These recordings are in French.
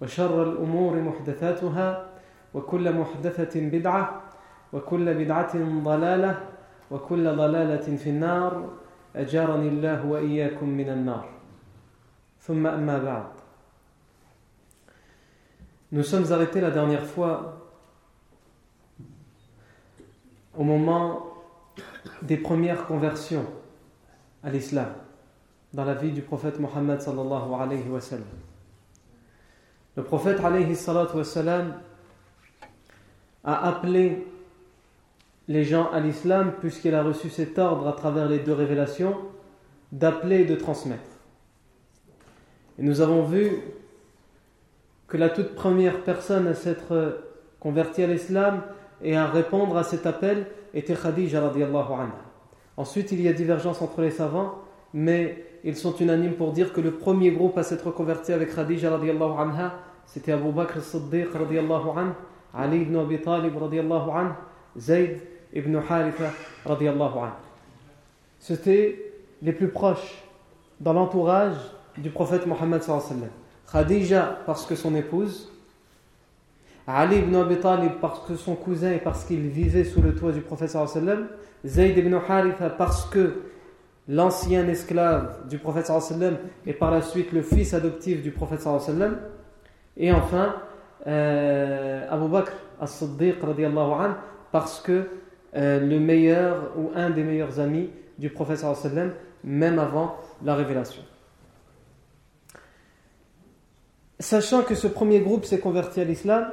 وشر الأمور محدثاتها وكل محدثة بدعة وكل بدعة ضلالة وكل ضلالة في النار أجارني الله وإياكم من النار ثم أما بعد Nous sommes arrêtés la dernière fois au moment des premières conversions à l'islam dans la vie du prophète Mohammed sallallahu alayhi wa sallam. Le prophète a appelé les gens à l'islam puisqu'il a reçu cet ordre à travers les deux révélations d'appeler et de transmettre. Et nous avons vu que la toute première personne à s'être convertie à l'islam et à répondre à cet appel était Khadija radiallahu anha. Ensuite, il y a divergence entre les savants, mais ils sont unanimes pour dire que le premier groupe à s'être converti avec Khadija radiallahu anha, c'était Abu Bakr as-Siddiq radiallahu Ali ibn Abi Talib radiallahu Zayd ibn Haritha radiallahu. C'était les plus proches dans l'entourage du prophète Mohammed sallallahu alayhi wa. Khadija parce que son épouse, Ali ibn Abi Talib parce que son cousin et parce qu'il vivait sous le toit du prophète sallallahu Zayd ibn Haritha parce que l'ancien esclave du prophète sallallahu et par la suite le fils adoptif du prophète sallallahu et enfin euh, Abu Bakr as-Siddiq parce que euh, le meilleur ou un des meilleurs amis du prophète même avant la révélation. Sachant que ce premier groupe s'est converti à l'islam,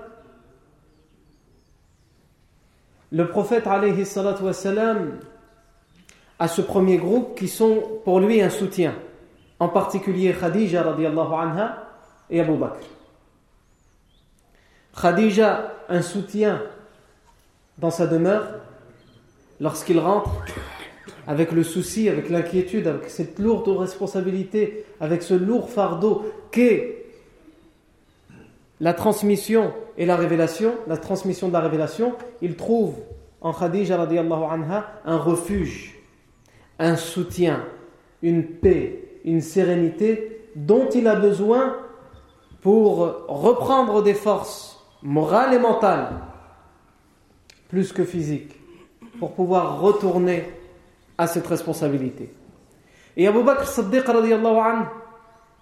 le prophète alayhi wassalam, a ce premier groupe qui sont pour lui un soutien, en particulier Khadija anha et Abu Bakr. Khadija, un soutien dans sa demeure lorsqu'il rentre avec le souci, avec l'inquiétude, avec cette lourde responsabilité, avec ce lourd fardeau qu'est la transmission et la révélation, la transmission de la révélation, il trouve en Khadija un refuge, un soutien, une paix, une sérénité dont il a besoin pour reprendre des forces morales et mentales, plus que physiques, pour pouvoir retourner à cette responsabilité. Et Abu Bakr anhu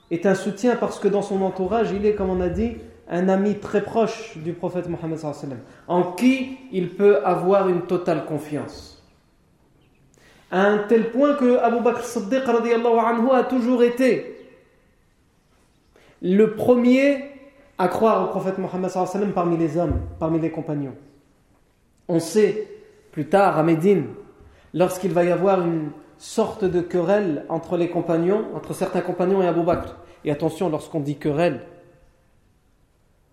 est un soutien parce que dans son entourage, il est, comme on a dit, un ami très proche du prophète Mohammed en qui il peut avoir une totale confiance. À un tel point que Abu Bakr Siddiq anhu a toujours été le premier à croire au prophète Mohammed parmi les hommes, parmi les compagnons. On sait plus tard à Médine, lorsqu'il va y avoir une sorte de querelle entre les compagnons, entre certains compagnons et Abu Bakr. Et attention, lorsqu'on dit querelle,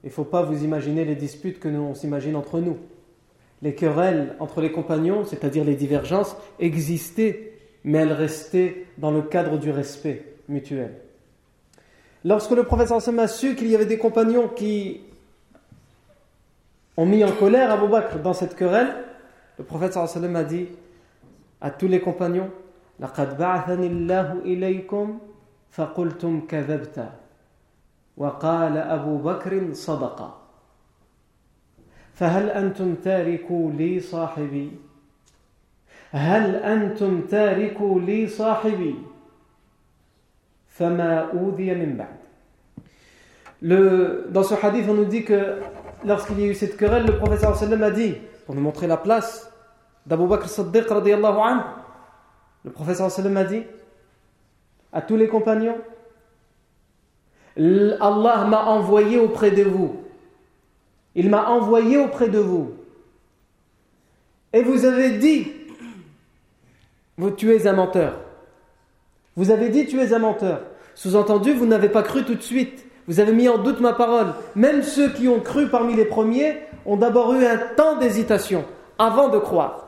il ne faut pas vous imaginer les disputes que nous on s'imagine entre nous. Les querelles entre les compagnons, c'est-à-dire les divergences, existaient, mais elles restaient dans le cadre du respect mutuel. Lorsque le prophète a su qu'il y avait des compagnons qui ont mis en colère Abu Bakr dans cette querelle, le prophète sallallahu a dit à tous les compagnons لقد بعثني الله إليكم فقلتم كذبت وقال أبو بكر صدق فهل أنتم تاركوا لي صاحبي هل أنتم تاركوا لي صاحبي فما أوذي من بعد dans ce hadith, on nous dit que lorsqu'il y a eu cette querelle, le professeur sallam a dit, pour nous montrer la place d'Abu Bakr Siddiq radiallahu le professeur sallam a dit à tous les compagnons, Allah m'a envoyé auprès de vous. Il m'a envoyé auprès de vous. Et vous avez dit, vous, tu es un menteur. Vous avez dit, tu es un menteur. Sous-entendu, vous n'avez pas cru tout de suite. Vous avez mis en doute ma parole. Même ceux qui ont cru parmi les premiers ont d'abord eu un temps d'hésitation avant de croire.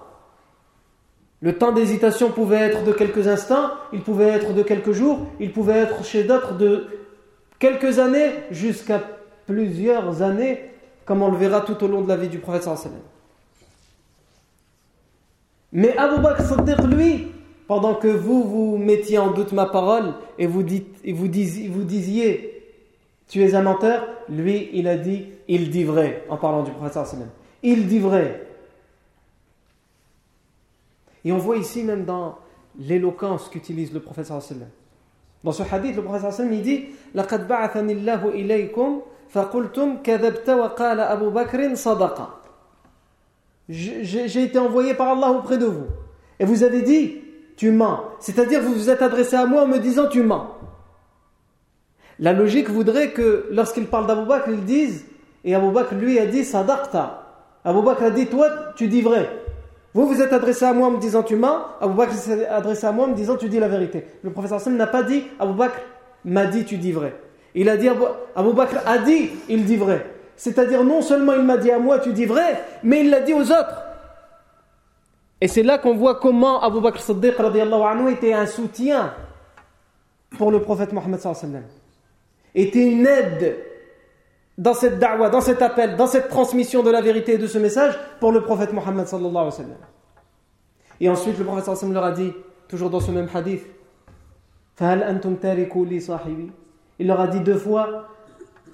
Le temps d'hésitation pouvait être de quelques instants, il pouvait être de quelques jours, il pouvait être chez d'autres de quelques années jusqu'à plusieurs années, comme on le verra tout au long de la vie du prophète Mais Abu Bakr lui, pendant que vous vous mettiez en doute ma parole et vous, dites, et vous disiez tu es un menteur Lui, il a dit, il dit vrai, en parlant du prophète sallallahu Il dit vrai. Et on voit ici même dans l'éloquence qu'utilise le prophète sallallahu Dans ce hadith, le prophète sallallahu il dit لَقَدْ بَعَثَنِ اللَّهُ إِلَيْكُمْ فَقُلْتُمْ كَذَبْتَ وَقَالَ أَبُو بَكْرٍ صَدَقَ J'ai été envoyé par Allah auprès de vous. Et vous avez dit, tu mens. C'est-à-dire, vous vous êtes adressé à moi en me disant, tu mens. La logique voudrait que lorsqu'il parle d'Abou Bakr, ils disent, et Abou Bakr lui a dit sadaqta. Abou Bakr a dit, toi, tu dis vrai. Vous vous êtes adressé à moi en me disant tu mens, Abou Bakr s'est adressé à moi en me disant tu dis la vérité. Le professeur Sam n'a pas dit Abou Bakr m'a dit tu dis vrai. Il a dit Abou, Bakr a dit il dit vrai. C'est-à-dire non seulement il m'a dit à moi tu dis vrai, mais il l'a dit aux autres. Et c'est là qu'on voit comment Abou Bakr Siddiq anhu était un soutien pour le prophète Mohammed sallallahu alayhi wa sallam était une aide dans cette da'wah, dans cet appel, dans cette transmission de la vérité et de ce message pour le prophète Mohammed sallallahu alayhi wa sallam. Et ensuite, le prophète sallallahu leur a dit, toujours dans ce même hadith, Il leur a dit deux fois,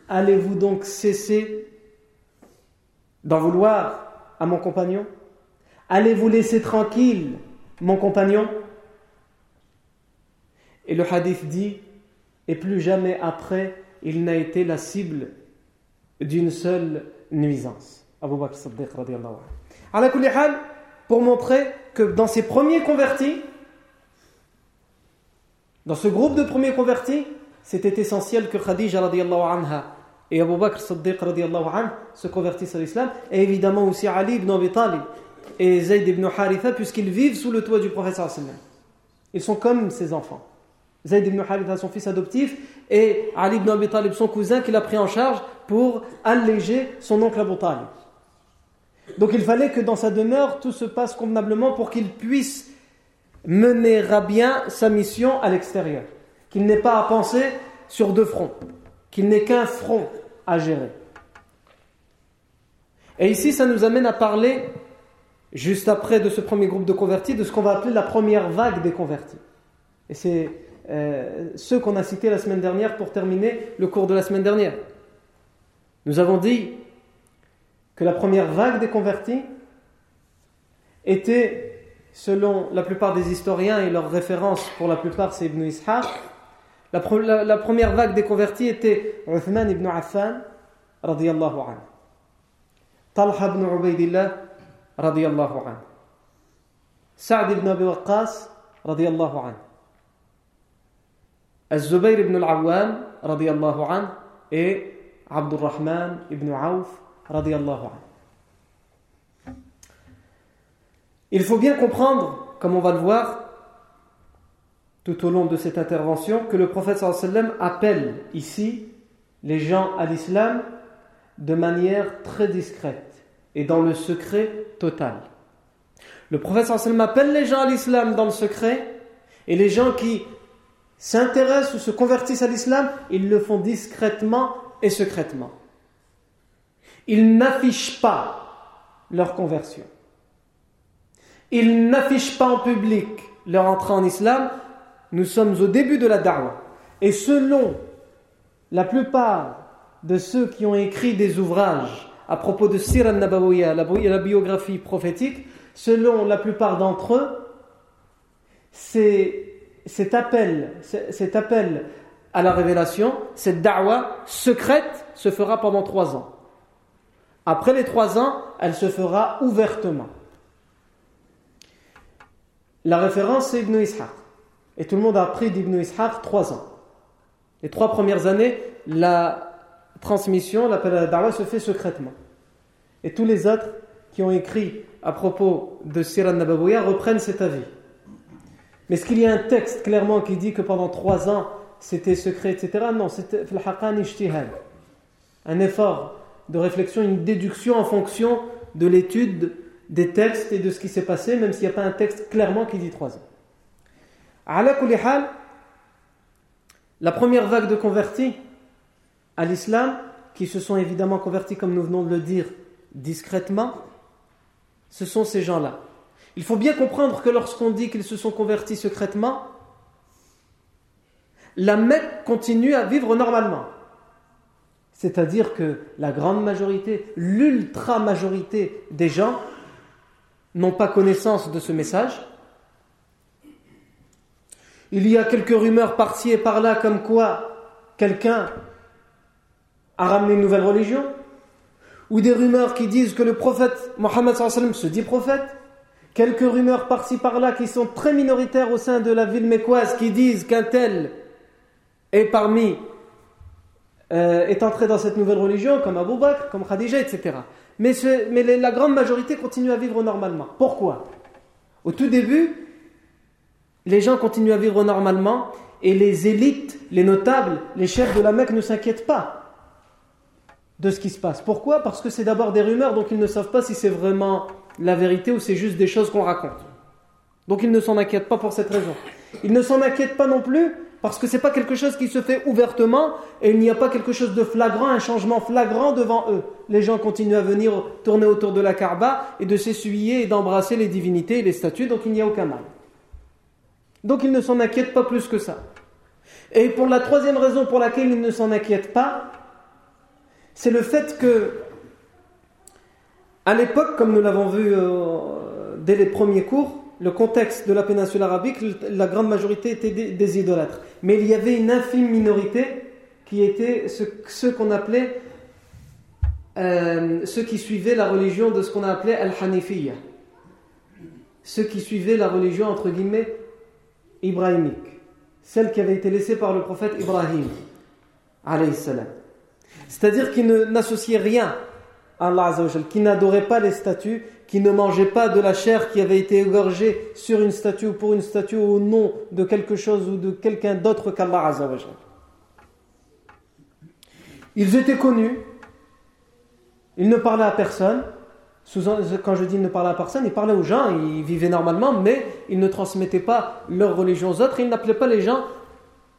allez-vous donc cesser d'en vouloir à mon compagnon? Allez-vous laisser tranquille mon compagnon? Et le hadith dit, et plus jamais après il n'a été la cible d'une seule nuisance. Abu Bakr Siddiq pour montrer que dans ses premiers convertis, dans ce groupe de premiers convertis, c'était essentiel que Khadija anha et Abu Bakr Siddiq se convertissent à l'islam, et évidemment aussi Ali ibn Abi Talib et Zayd ibn Haritha, puisqu'ils vivent sous le toit du prophète Ils sont comme ses enfants. Zayd ibn Haritha, son fils adoptif, et Ali ibn Abi Talib, son cousin, qu'il a pris en charge pour alléger son oncle Abu Talib. Donc il fallait que dans sa demeure, tout se passe convenablement pour qu'il puisse mener à bien sa mission à l'extérieur. Qu'il n'ait pas à penser sur deux fronts, qu'il n'ait qu'un front à gérer. Et ici, ça nous amène à parler, juste après de ce premier groupe de convertis, de ce qu'on va appeler la première vague des convertis. Et c'est euh, ceux qu'on a cités la semaine dernière pour terminer le cours de la semaine dernière. Nous avons dit que la première vague des convertis était, selon la plupart des historiens et leurs références pour la plupart c'est Ibn Ishaq, la, première vague des convertis était Uthman ibn Affan anhu, Talha ibn Ubaidillah anhu, Sa'd ibn Abi Waqqas anhu. Az-Zubayr ibn al-Awwam anhu et ibn Auf. Il faut bien comprendre, comme on va le voir tout au long de cette intervention, que le prophète sallam appelle ici les gens à l'islam de manière très discrète et dans le secret total. Le prophète sallam appelle les gens à l'islam dans le secret et les gens qui s'intéressent ou se convertissent à l'islam, ils le font discrètement et secrètement. Ils n'affichent pas leur conversion. ils n'affichent pas en public leur entrée en islam, nous sommes au début de la da'wah. Et selon la plupart de ceux qui ont écrit des ouvrages à propos de Sir al-Nabawiya, la biographie prophétique, selon la plupart d'entre eux, cet appel, cet appel à la révélation, cette da'wah secrète se fera pendant trois ans. Après les trois ans, elle se fera ouvertement. La référence, c'est Ibn Ishaq. Et tout le monde a appris d'Ibn Ishaq trois ans. Les trois premières années, la transmission, l'appel à la da'wah se fait secrètement. Et tous les autres qui ont écrit à propos de Sirah Nabawiyah reprennent cet avis. Mais est-ce qu'il y a un texte clairement qui dit que pendant trois ans c'était secret, etc. Non, c'était un effort de réflexion, une déduction en fonction de l'étude des textes et de ce qui s'est passé, même s'il n'y a pas un texte clairement qui dit trois ans. La première vague de convertis à l'islam, qui se sont évidemment convertis, comme nous venons de le dire, discrètement, ce sont ces gens-là. Il faut bien comprendre que lorsqu'on dit qu'ils se sont convertis secrètement, la Mecque continue à vivre normalement. C'est-à-dire que la grande majorité, l'ultra-majorité des gens n'ont pas connaissance de ce message. Il y a quelques rumeurs par-ci et par-là comme quoi quelqu'un a ramené une nouvelle religion, ou des rumeurs qui disent que le prophète Mohammed se dit prophète, quelques rumeurs par-ci par-là qui sont très minoritaires au sein de la ville mécoise qui disent qu'un tel est parmi euh, est entré dans cette nouvelle religion, comme Abu Bakr, comme Khadija, etc. Mais, mais la grande majorité continue à vivre normalement. Pourquoi? Au tout début, les gens continuent à vivre normalement et les élites, les notables, les chefs de la Mecque ne s'inquiètent pas de ce qui se passe. Pourquoi? Parce que c'est d'abord des rumeurs, donc ils ne savent pas si c'est vraiment la vérité ou c'est juste des choses qu'on raconte. Donc ils ne s'en inquiètent pas pour cette raison. Ils ne s'en inquiètent pas non plus parce que ce n'est pas quelque chose qui se fait ouvertement et il n'y a pas quelque chose de flagrant, un changement flagrant devant eux. Les gens continuent à venir tourner autour de la Kaaba et de s'essuyer et d'embrasser les divinités et les statues, donc il n'y a aucun mal. Donc ils ne s'en inquiètent pas plus que ça. Et pour la troisième raison pour laquelle ils ne s'en inquiètent pas, c'est le fait que, à l'époque, comme nous l'avons vu euh, dès les premiers cours, le contexte de la péninsule arabique, la grande majorité était des, idolâtres. Mais il y avait une infime minorité qui était ceux, qu'on appelait, euh, ceux qui suivaient la religion de ce qu'on a appelé Al-Hanifiyya. Ceux qui suivaient la religion, entre guillemets, ibrahimique. Celle qui avait été laissée par le prophète Ibrahim, C'est-à-dire qu'ils n'associaient rien Allah qui n'adoraient pas les statues qui ne mangeaient pas de la chair qui avait été égorgée sur une statue ou pour une statue au nom de quelque chose ou de quelqu'un d'autre qu'Allah Azzawajal. Ils étaient connus, ils ne parlaient à personne. Quand je dis ne parlaient à personne, ils parlaient aux gens, ils vivaient normalement, mais ils ne transmettaient pas leur religion aux autres, ils n'appelaient pas les gens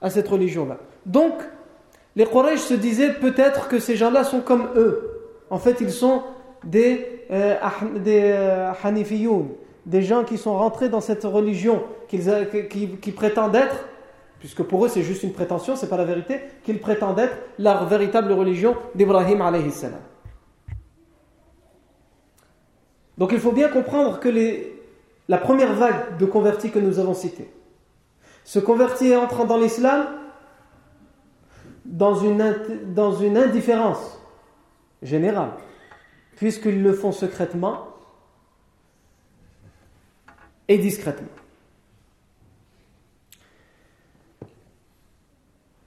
à cette religion-là. Donc, les Quraysh se disaient peut-être que ces gens-là sont comme eux. En fait, ils sont des, euh, des euh, des gens qui sont rentrés dans cette religion qui, prétendent être, puisque pour eux c'est juste une prétention, c'est pas la vérité, qu'ils prétendent être la véritable religion d'Ibrahim alayhi salam. Donc il faut bien comprendre que la première vague de convertis que nous avons citée se convertit entrant dans l'islam dans une indifférence générale puisqu'ils le font secrètement et discrètement.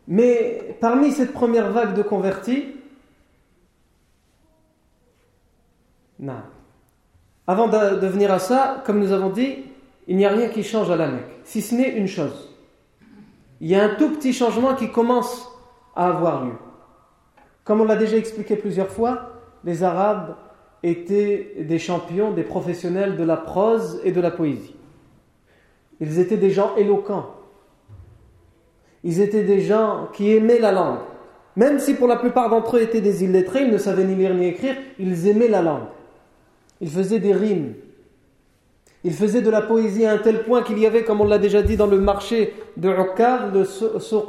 Mais parmi cette première vague de convertis, non. Avant de, venir à ça, comme nous avons dit, il n'y a rien qui change à la Mecque, si ce n'est une chose. Il y a un tout petit changement qui commence à avoir lieu. Comme on l'a déjà expliqué plusieurs fois, les Arabes étaient des champions, des professionnels de la prose et de la poésie. Ils étaient des gens éloquents. Ils étaient des gens qui aimaient la langue. Même si pour la plupart d'entre eux étaient des illettrés, ils ne savaient ni lire ni écrire, ils aimaient la langue. Ils faisaient des rimes. Il faisait de la poésie à un tel point qu'il y avait, comme on l'a déjà dit dans le marché de Ukkar, le Souq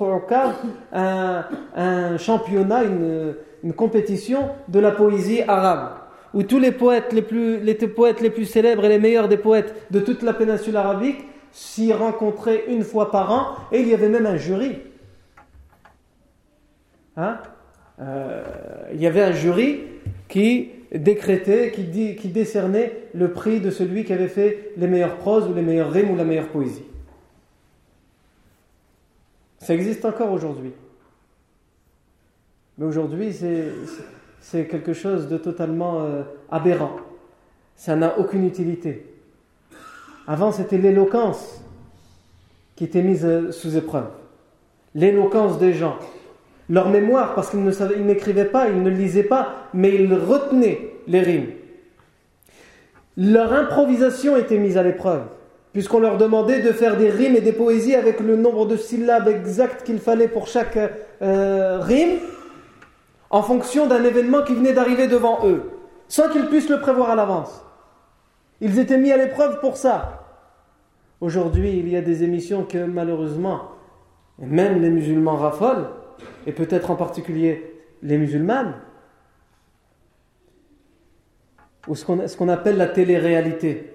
un, un championnat, une, une compétition de la poésie arabe où tous les poètes les plus, les poètes les plus célèbres et les meilleurs des poètes de toute la péninsule arabique s'y rencontraient une fois par an et il y avait même un jury. Hein? Euh, il y avait un jury qui décrétait, qui, dit, qui décernait le prix de celui qui avait fait les meilleures proses ou les meilleurs rimes ou la meilleure poésie. Ça existe encore aujourd'hui. Mais aujourd'hui, c'est quelque chose de totalement euh, aberrant. Ça n'a aucune utilité. Avant, c'était l'éloquence qui était mise euh, sous épreuve. L'éloquence des gens. Leur mémoire, parce qu'ils n'écrivaient pas, ils ne lisaient pas, mais ils retenaient les rimes. Leur improvisation était mise à l'épreuve, puisqu'on leur demandait de faire des rimes et des poésies avec le nombre de syllabes exact qu'il fallait pour chaque euh, rime, en fonction d'un événement qui venait d'arriver devant eux, sans qu'ils puissent le prévoir à l'avance. Ils étaient mis à l'épreuve pour ça. Aujourd'hui, il y a des émissions que malheureusement, même les musulmans raffolent, et peut-être en particulier les musulmanes, ou ce qu'on appelle la télé-réalité,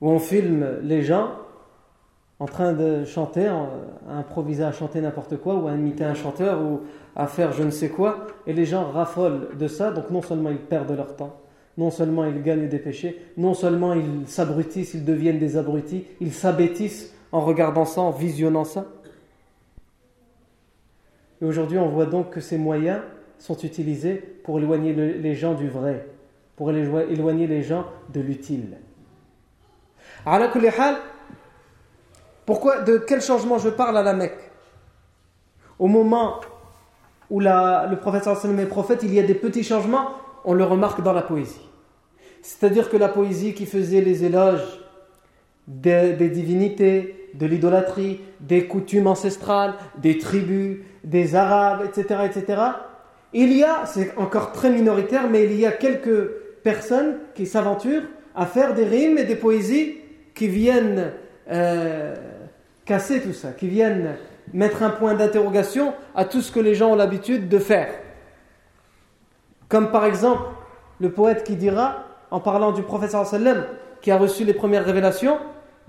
où on filme les gens en train de chanter, à improviser à chanter n'importe quoi, ou à imiter un chanteur, ou à faire je ne sais quoi, et les gens raffolent de ça, donc non seulement ils perdent leur temps, non seulement ils gagnent des péchés, non seulement ils s'abrutissent, ils deviennent des abrutis, ils s'abêtissent en regardant ça, en visionnant ça. Et aujourd'hui, on voit donc que ces moyens sont utilisés pour éloigner les gens du vrai, pour éloigner les gens de l'utile. Pourquoi, de quel changement je parle à la Mecque? Au moment où le prophète est prophète, il y a des petits changements, on le remarque dans la poésie. C'est-à-dire que la poésie qui faisait les éloges des divinités, de l'idolâtrie, des coutumes ancestrales, des tribus, des arabes, etc., etc., il y a, c'est encore très minoritaire, mais il y a quelques personnes qui s'aventurent à faire des rimes et des poésies qui viennent euh, casser tout ça, qui viennent mettre un point d'interrogation à tout ce que les gens ont l'habitude de faire. Comme par exemple le poète qui dira, en parlant du prophète sallam qui a reçu les premières révélations,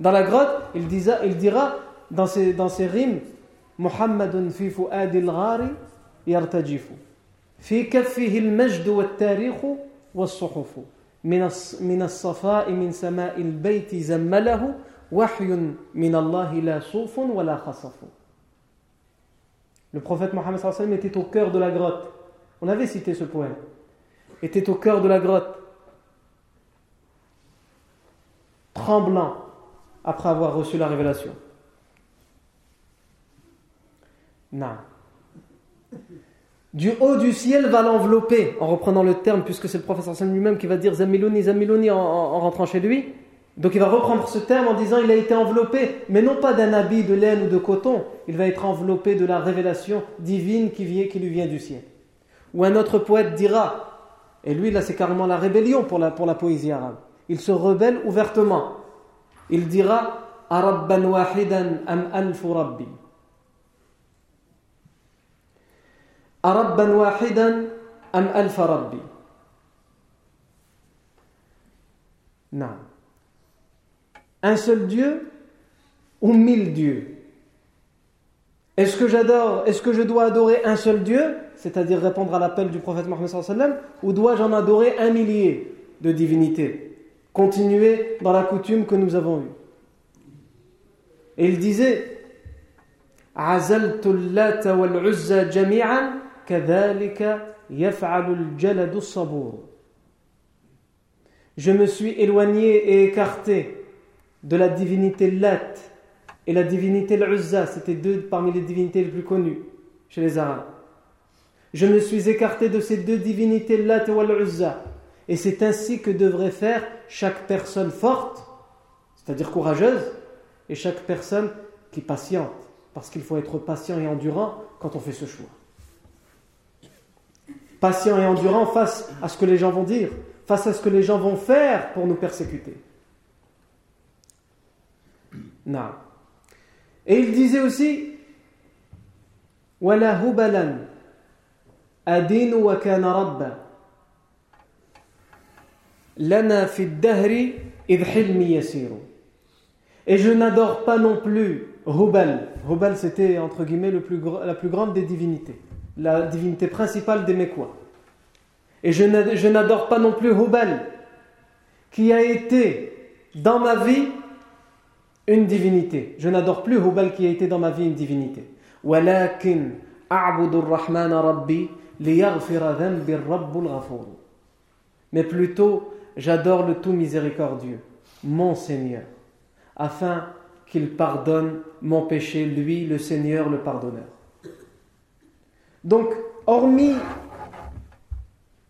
dans la grotte, il, il dira dans ses, dans ses rimes Muhammadun fi fu'adil ghari yartajifu fi kaffihi al-majd wa al-tarikh wa as-suhuf min as-safa'i min sama'i al-bayt zammalahu le prophète Mohammed était au cœur de la grotte. On avait cité ce poème. Était au cœur de la grotte, tremblant après avoir reçu la révélation. Non. Du haut du ciel va l'envelopper, en reprenant le terme, puisque c'est le prophète lui-même qui va dire Zamiloni, Zamiloni en rentrant chez lui. Donc il va reprendre ce terme en disant il a été enveloppé, mais non pas d'un habit de laine ou de coton, il va être enveloppé de la révélation divine qui, vient, qui lui vient du ciel. Ou un autre poète dira, et lui là c'est carrément la rébellion pour la, pour la poésie arabe, il se rebelle ouvertement. Il dira Arabban wahidan am alfu rabbi. Arabban wahidan am alfa rabbi. Non un seul Dieu ou mille dieux? Est-ce que j'adore, est-ce que je dois adorer un seul Dieu, c'est-à-dire répondre à l'appel du prophète Mohammed ou dois-je en adorer un millier de divinités? Continuer dans la coutume que nous avons eue. Et il disait Je me suis éloigné et écarté de la divinité Lat et la divinité L'Uzza, c'était deux parmi les divinités les plus connues chez les Arabes. Je me suis écarté de ces deux divinités Lat et L'Uzza. Et c'est ainsi que devrait faire chaque personne forte, c'est-à-dire courageuse, et chaque personne qui patiente, parce qu'il faut être patient et endurant quand on fait ce choix. Patient et endurant face à ce que les gens vont dire, face à ce que les gens vont faire pour nous persécuter. Non. Et il disait aussi ولا هبلا أدين وكان ربا لنا في الدهر إذ حلمي يسير Et je n'adore pas non plus Hubal. Hubal, c'était entre guillemets le plus, la plus grande des divinités, la divinité principale des Mécois. Et je n'adore pas non plus Hubal, qui a été dans ma vie une divinité. Je n'adore plus Hubal qui a été dans ma vie une divinité. Mais plutôt, j'adore le tout miséricordieux, mon Seigneur, afin qu'il pardonne mon péché, lui, le Seigneur, le pardonneur. Donc, hormis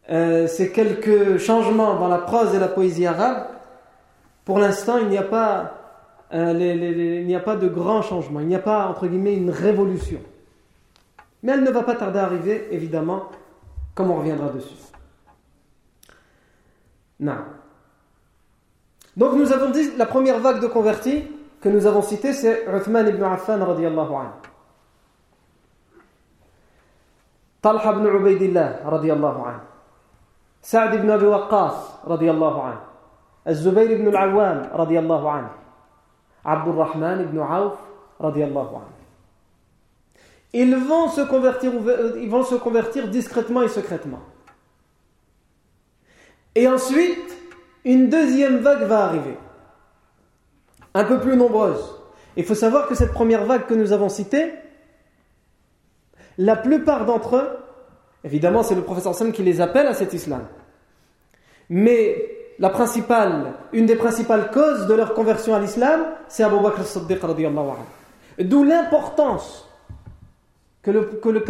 euh, ces quelques changements dans la prose et la poésie arabe, pour l'instant, il n'y a pas euh, il n'y a pas de grand changement, il n'y a pas, entre guillemets, une révolution. Mais elle ne va pas tarder à arriver, évidemment, comme on reviendra dessus. Non. Donc nous avons dit la première vague de convertis que nous avons citée, c'est Uthman ibn Affan radiallahu anhu. Talha ibn Ubaidillah radiallahu anhu. Sa'd ibn Abi Waqqas radiallahu anhu. Az-Zubayr ibn al-Awwam radiallahu anhu. Abdurrahman ibn Auf radiallahu anhu. Ils vont se convertir, ils vont se convertir discrètement et secrètement. Et ensuite, une deuxième vague va arriver, un peu plus nombreuse. Il faut savoir que cette première vague que nous avons citée, la plupart d'entre eux, évidemment c'est le professeur Sam qui les appelle à cet islam, mais la principale, une des principales causes de leur conversion à l'islam, c'est Abu Bakr as-Siddiq D'où l'importance que le, que le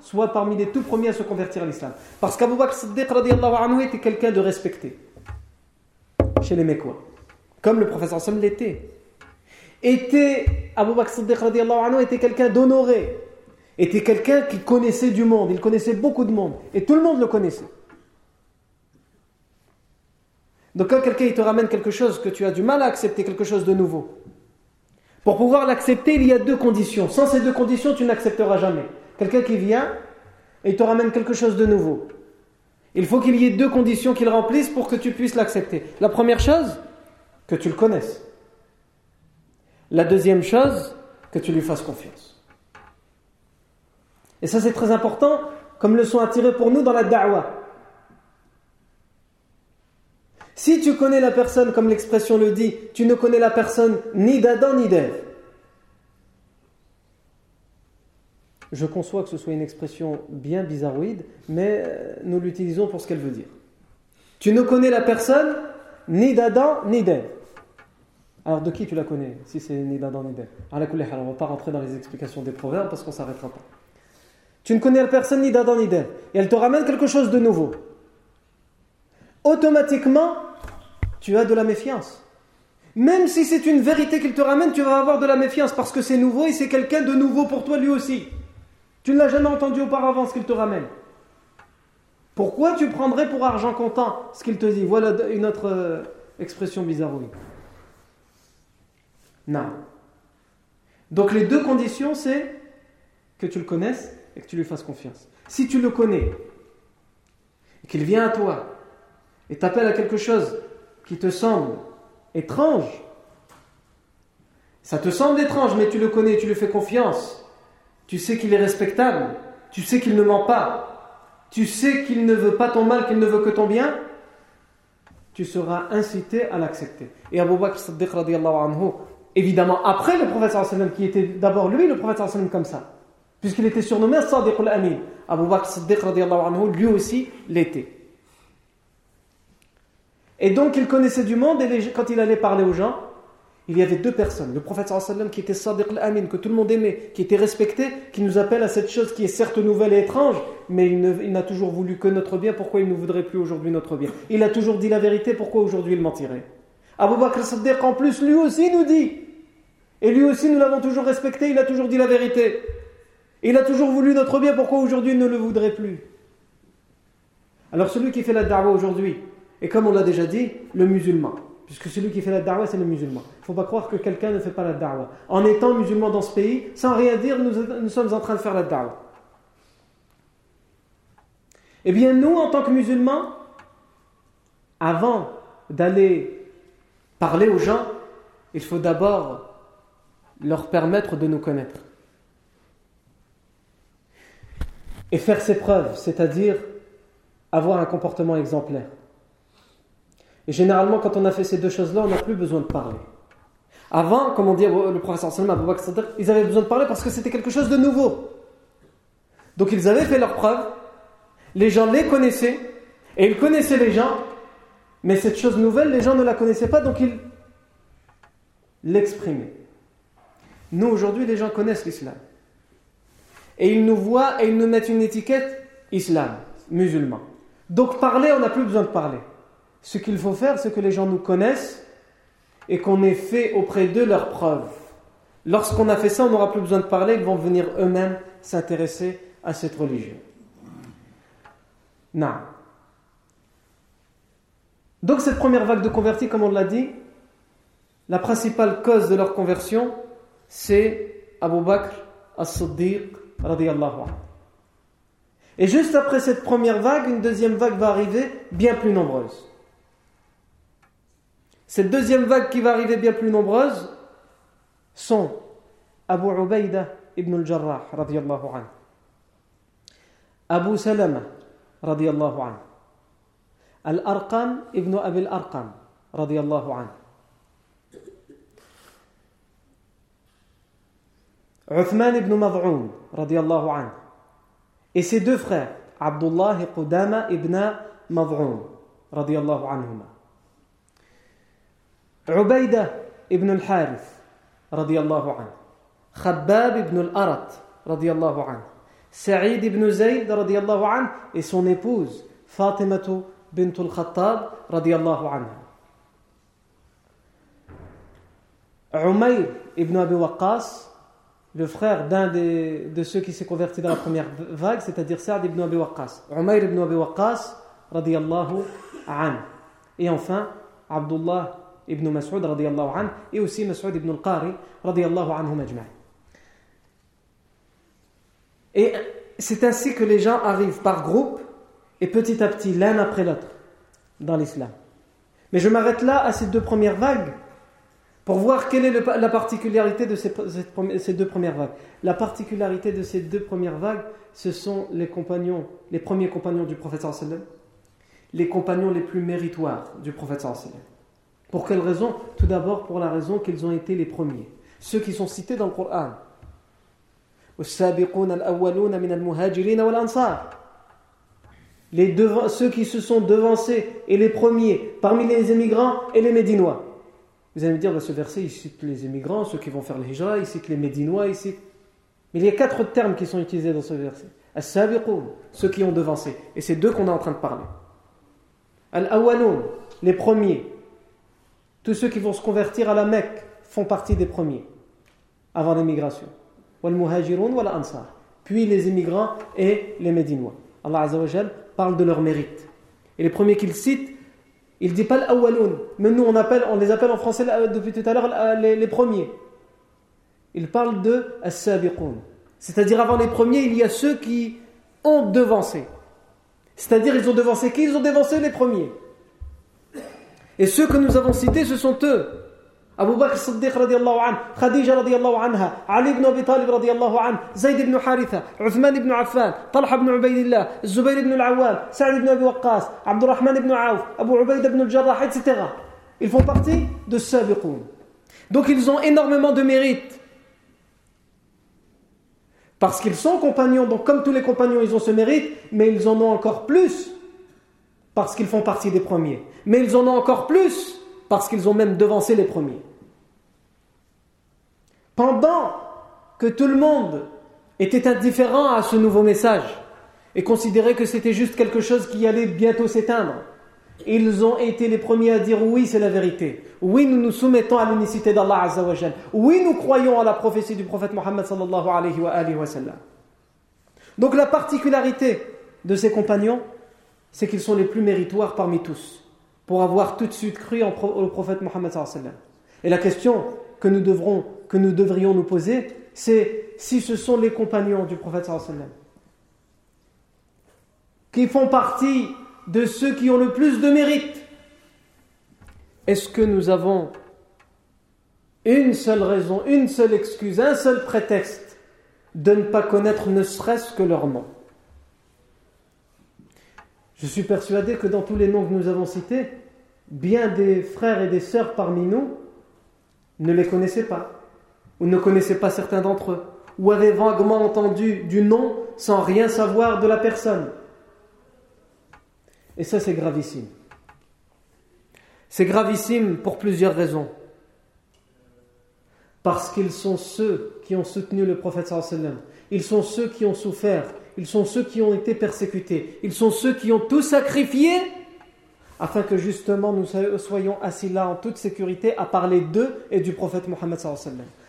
soit parmi les tout premiers à se convertir à l'islam. Parce qu'Abu Bakr as-Siddiq était quelqu'un de respecté chez les Mécois, comme le professeur Sam l'était. Était, Abu Bakr as-Siddiq était quelqu'un d'honoré, était quelqu'un qui connaissait du monde, il connaissait beaucoup de monde, et tout le monde le connaissait. Donc quand quelqu'un te ramène quelque chose que tu as du mal à accepter, quelque chose de nouveau, pour pouvoir l'accepter, il y a deux conditions. Sans ces deux conditions, tu n'accepteras jamais. Quelqu'un qui vient et te ramène quelque chose de nouveau. Il faut qu'il y ait deux conditions qu'il remplisse pour que tu puisses l'accepter. La première chose, que tu le connaisses. La deuxième chose, que tu lui fasses confiance. Et ça c'est très important, comme le sont attirés pour nous dans la da'wah. Si tu connais la personne, comme l'expression le dit, tu ne connais la personne ni d'Adam ni d'Ève. Je conçois que ce soit une expression bien bizarroïde, mais euh, nous l'utilisons pour ce qu'elle veut dire. Tu ne connais la personne ni d'Adam ni d'Ève. Alors de qui tu la connais si c'est ni d'Adam ni d'Ève? On ne va pas rentrer dans les explications des proverbes parce qu'on ne s'arrêtera pas. Tu ne connais la personne ni d'Adam ni d'Ève. Et elle te ramène quelque chose de nouveau automatiquement, tu as de la méfiance. Même si c'est une vérité qu'il te ramène, tu vas avoir de la méfiance parce que c'est nouveau et c'est quelqu'un de nouveau pour toi lui aussi. Tu ne l'as jamais entendu auparavant ce qu'il te ramène. Pourquoi tu prendrais pour argent comptant ce qu'il te dit? Voilà une autre euh, expression bizarre. Non. Donc les deux conditions, c'est que tu le connaisses et que tu lui fasses confiance. Si tu le connais et qu'il vient à toi et t'appelle à quelque chose qui te semble étrange, ça te semble étrange, mais tu le connais, tu lui fais confiance, tu sais qu'il est respectable, tu sais qu'il ne ment pas, tu sais qu'il ne veut pas ton mal, qu'il ne veut que ton bien, tu seras incité à l'accepter. Et Abu Bakr Siddiq anhu, évidemment après le prophète sallam qui était d'abord lui le prophète sallam comme ça, puisqu'il était surnommé Sadiq al-Amin. Abu Bakr Siddiq anhu, lui aussi l'était. Et donc il connaissait du monde et quand il allait parler aux gens, il y avait deux personnes. Le prophète sallam qui était Sadiq al-Amin, que tout le monde aimait, qui était respecté, qui nous appelle à cette chose qui est certes nouvelle et étrange, mais il n'a toujours voulu que notre bien, pourquoi il ne voudrait plus aujourd'hui notre bien? Il a toujours dit la vérité, pourquoi aujourd'hui il mentirait? Abu Bakr Siddiq en plus, lui aussi nous dit, et lui aussi nous l'avons toujours respecté, il a toujours dit la vérité. Il a toujours voulu notre bien, pourquoi aujourd'hui il ne le voudrait plus? Alors celui qui fait la da'wah aujourd'hui, et comme on l'a déjà dit, le musulman. Puisque celui qui fait la da'wah, c'est le musulman. Il ne faut pas croire que quelqu'un ne fait pas la da'wah. En étant musulman dans ce pays, sans rien dire, nous, sommes en train de faire la da'wah. Eh bien, nous, en tant que musulmans, avant d'aller parler aux gens, il faut d'abord leur permettre de nous connaître. Et faire ses preuves, c'est-à-dire avoir un comportement exemplaire. Et généralement, quand on a fait ces deux choses-là, on n'a plus besoin de parler. Avant, comme on dit le professeur Salman, ils avaient besoin de parler parce que c'était quelque chose de nouveau. Donc ils avaient fait leurs preuves, les gens les connaissaient, et ils connaissaient les gens, mais cette chose nouvelle, les gens ne la connaissaient pas, donc ils l'exprimaient. Nous, aujourd'hui, les gens connaissent l'islam. Et ils nous voient et ils nous mettent une étiquette islam, musulman. Donc parler, on n'a plus besoin de parler. Ce qu'il faut faire, c'est que les gens nous connaissent et qu'on ait fait auprès d'eux leurs preuves. Lorsqu'on a fait ça, on n'aura plus besoin de parler, ils vont venir eux-mêmes s'intéresser à cette religion. Non. Donc cette première vague de convertis, comme on l'a dit, la principale cause de leur conversion, c'est Abu Bakr as-Siddiq. Et juste après cette première vague, une deuxième vague va arriver bien plus nombreuse. Cette deuxième vague qui va arriver bien plus nombreuse sont Abu Ubaida ibn al-Jarrah radiyallahu anhu, Abu Salama radiyallahu anhu, Al-Arqam ibn Abi al-Arqam radiyallahu anhu, Uthman ibn Mad'un radiyallahu anhu, et ses deux frères, Abdullah et Qudama ibn Mad'un radiyallahu anhuma. عبيدة ابن الحارث رضي الله عنه خباب بن الأرت رضي الله عنه سعيد بن زيد رضي الله عنه et son épouse فاطمة بنت الخطاب رضي الله عنها عمير ibn Abi Waqqas le frère d'un de ceux qui s'est converti dans la première vague c'est-à-dire Saad ibn Abi Waqqas Umayr ibn Abi Waqqas رضي الله عنه et enfin Abdullah ibn Mas'ud et aussi Mas'ud ibn al-Qari. Et c'est ainsi que les gens arrivent par groupe et petit à petit l'un après l'autre dans l'islam. Mais je m'arrête là à ces deux premières vagues pour voir quelle est la particularité de ces, ces, deux premières vagues. La particularité de ces deux premières vagues, ce sont les compagnons, les premiers compagnons du prophète sallam, les compagnons les plus méritoires du prophète sallam. Pour quelle raison Tout d'abord pour la raison qu'ils ont été les premiers. Ceux qui sont cités dans le Coran. Les ceux qui se sont devancés et les premiers parmi les émigrants et les médinois. Vous allez me dire, bah, ce verset, il cite les émigrants, ceux qui vont faire le hijra, il cite les médinois, il cite... Mais il y a quatre termes qui sont utilisés dans ce verset. ceux qui ont devancé. Et c'est d'eux qu'on est en train de parler. Al-awwaloun, les premiers. Tous ceux qui vont se convertir à la Mecque font partie des premiers avant l'émigration. Puis les immigrants et les Médinois. Allah parle de leur mérite. Et les premiers qu'il cite, il ne dit pas l'awwaloun, mais nous on, les appelle en français depuis tout à l'heure les, premiers. Il parle de as C'est-à-dire avant les premiers, il y a ceux qui ont devancé. C'est-à-dire ils ont devancé qui? Ils ont devancé les premiers. Et ceux que nous avons cités, ce sont eux. Abu Bakr Siddiq radiallahu anhu, Khadija radiallahu anha, Ali ibn Abi Talib radiallahu anhu, Zayd ibn Haritha, Uthman ibn Affan, Talha ibn Ubaydillah, Zubayr ibn al-Awwam, Sa'id ibn Abi Waqqas, Abdurrahman ibn Auf, Abu Ubayd ibn al-Jarrah, etc. Ils font partie de Sabiqun. Donc ils ont énormément de mérite. Parce qu'ils sont compagnons, donc comme tous les compagnons, ils ont ce mérite, mais ils en ont encore plus parce qu'ils font partie des premiers. Mais ils en ont encore plus parce qu'ils ont même devancé les premiers. Pendant que tout le monde était indifférent à ce nouveau message et considérait que c'était juste quelque chose qui allait bientôt s'éteindre, ils ont été les premiers à dire oui, c'est la vérité. Oui, nous nous soumettons à l'unicité d'Allah Azzawajal. Oui, nous croyons à la prophétie du prophète Mohammed sallallahu alayhi wa, alayhi. Donc la particularité de ces compagnons, c'est qu'ils sont les plus méritoires parmi tous, pour avoir tout de suite cru au prophète Mohammed. Et la question que nous, devrons, que nous devrions nous poser, c'est si ce sont les compagnons du prophète qui font partie de ceux qui ont le plus de mérite, est-ce que nous avons une seule raison, une seule excuse, un seul prétexte de ne pas connaître ne serait-ce que leur nom? Je suis persuadé que dans tous les noms que nous avons cités, bien des frères et des sœurs parmi nous ne les connaissaient pas, ou ne connaissaient pas certains d'entre eux, ou avaient vaguement entendu du nom sans rien savoir de la personne. Et ça, c'est gravissime. C'est gravissime pour plusieurs raisons. Parce qu'ils sont ceux qui ont soutenu le prophète sallam. Ils sont ceux qui ont souffert. Ils sont ceux qui ont été persécutés. Ils sont ceux qui ont tout sacrifié afin que justement nous soyons assis là en toute sécurité à parler d'eux et du prophète Mohammed.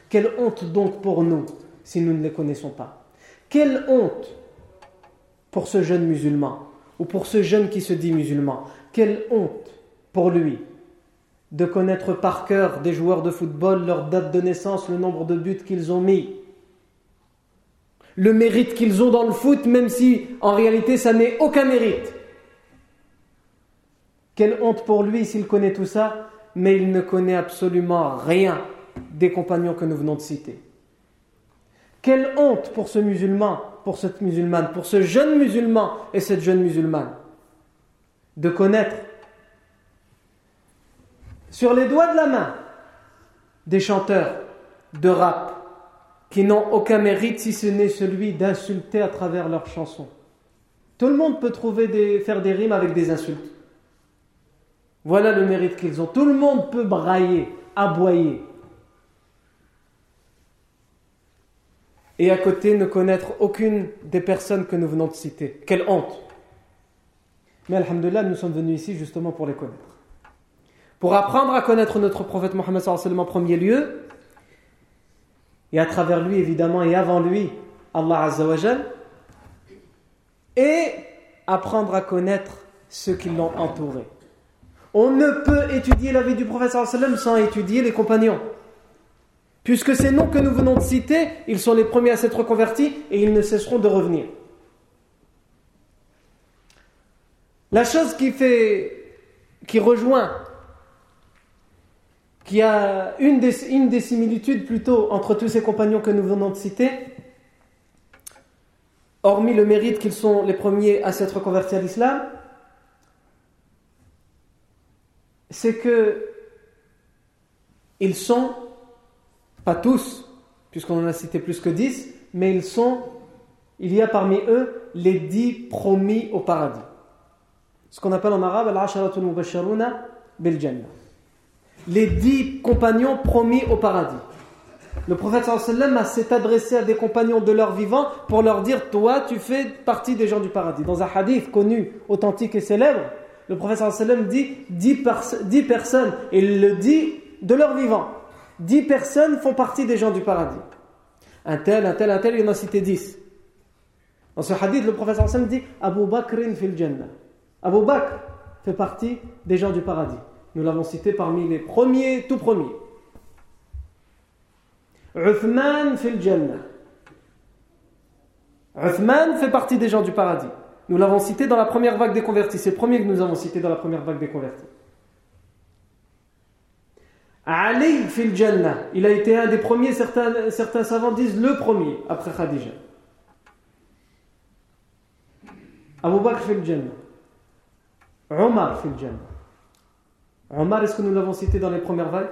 Quelle honte donc pour nous si nous ne les connaissons pas. Quelle honte pour ce jeune musulman ou pour ce jeune qui se dit musulman. Quelle honte pour lui de connaître par cœur des joueurs de football, leur date de naissance, le nombre de buts qu'ils ont mis, le mérite qu'ils ont dans le foot, même si en réalité ça n'est aucun mérite. Quelle honte pour lui s'il connaît tout ça, mais il ne connaît absolument rien des compagnons que nous venons de citer. Quelle honte pour ce musulman, pour cette musulmane, pour ce jeune musulman et cette jeune musulmane de connaître sur les doigts de la main des chanteurs de rap qui n'ont aucun mérite si ce n'est celui d'insulter à travers leurs chansons. Tout le monde peut trouver des, faire des rimes avec des insultes. Voilà le mérite qu'ils ont. Tout le monde peut brailler, aboyer. Et à côté, ne connaître aucune des personnes que nous venons de citer. Quelle honte Mais Alhamdulillah, nous sommes venus ici justement pour les connaître pour apprendre à connaître notre prophète Mohammed en premier lieu, et à travers lui évidemment et avant lui, Allah Azzawajal, et apprendre à connaître ceux qui l'ont entouré. On ne peut étudier la vie du prophète sans étudier les compagnons. Puisque ces noms que nous venons de citer, ils sont les premiers à s'être convertis et ils ne cesseront de revenir. La chose qui fait, qui rejoint qui a une des, similitudes plutôt entre tous ces compagnons que nous venons de citer, hormis le mérite qu'ils sont les premiers à s'être convertis à l'islam, c'est que ils sont, pas tous, puisqu'on en a cité plus que dix, mais ils sont, il y a parmi eux les dix promis au paradis. Ce qu'on appelle en arabe al-asharatul mubashiruna bil jannah les dix compagnons promis au paradis. Le prophète sallam s'est adressé à des compagnons de leur vivant pour leur dire Toi, tu fais partie des gens du paradis. Dans un hadith connu, authentique et célèbre, le prophète sallam dit dix, personnes, et il le dit de leur vivant. Dix personnes font partie des gens du paradis. Un tel, un tel, un tel, il en a cité dix. Dans ce hadith, le prophète sallam dit Abu Bakr fil Jannah. Abu Bakr fait partie des gens du paradis. Nous l'avons cité parmi les premiers, tout premiers. Uthman fil Jannah. Uthman fait partie des gens du paradis. Nous l'avons cité dans la première vague des convertis. C'est le premier que nous avons cité dans la première vague des convertis. Ali fil Jannah. Il a été un des premiers, certains, savants disent le premier après Khadija. Abu Bakr fil Jannah. Omar fil Jannah. Omar, est-ce que nous l'avons cité dans les premières vagues?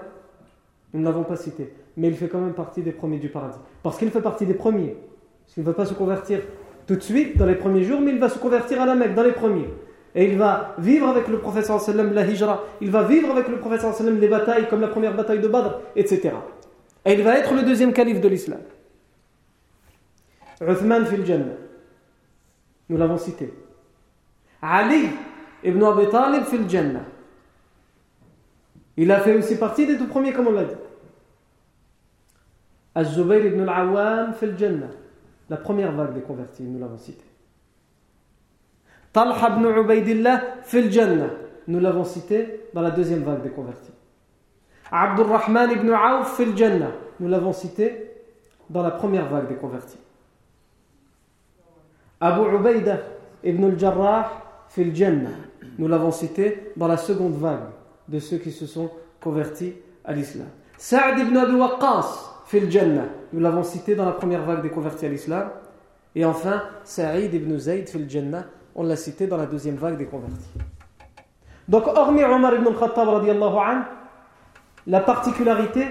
Nous ne l'avons pas cité. Mais il fait quand même partie des premiers du paradis. Parce qu'il fait partie des premiers. Parce qu'il ne va pas se convertir tout de suite dans les premiers jours, mais il va se convertir à la Mecque dans les premiers. Et il va vivre avec le prophète sallam la hijra. Il va vivre avec le prophète sallam les batailles comme la première bataille de Badr, etc. Et il va être le deuxième calife de l'islam. Uthman fil Jannah. Nous l'avons cité. Ali ibn Abi Talib fil Jannah. Il a fait aussi partie des tout premiers, comme on l'a dit. Az-Zubayr ibn al-Awwam fait Jannah. La première vague des convertis, nous l'avons cité. Talha ibn Ubaidillah fil Jannah. Nous l'avons cité dans la deuxième vague des convertis. Abdurrahman ibn Auf fil Jannah. Nous l'avons cité dans la première vague des convertis. Abu Ubaidah ibn al-Jarrah fil Jannah. Nous l'avons cité dans la seconde vague de ceux qui se sont convertis à l'islam. Sa'd ibn Abi Waqqas fil Jannah. Nous l'avons cité dans la première vague des convertis à l'islam. Et enfin, Sa'id ibn Zayd fil Jannah. On l'a cité dans la deuxième vague des convertis. Donc, hormis Omar ibn al-Khattab, la particularité,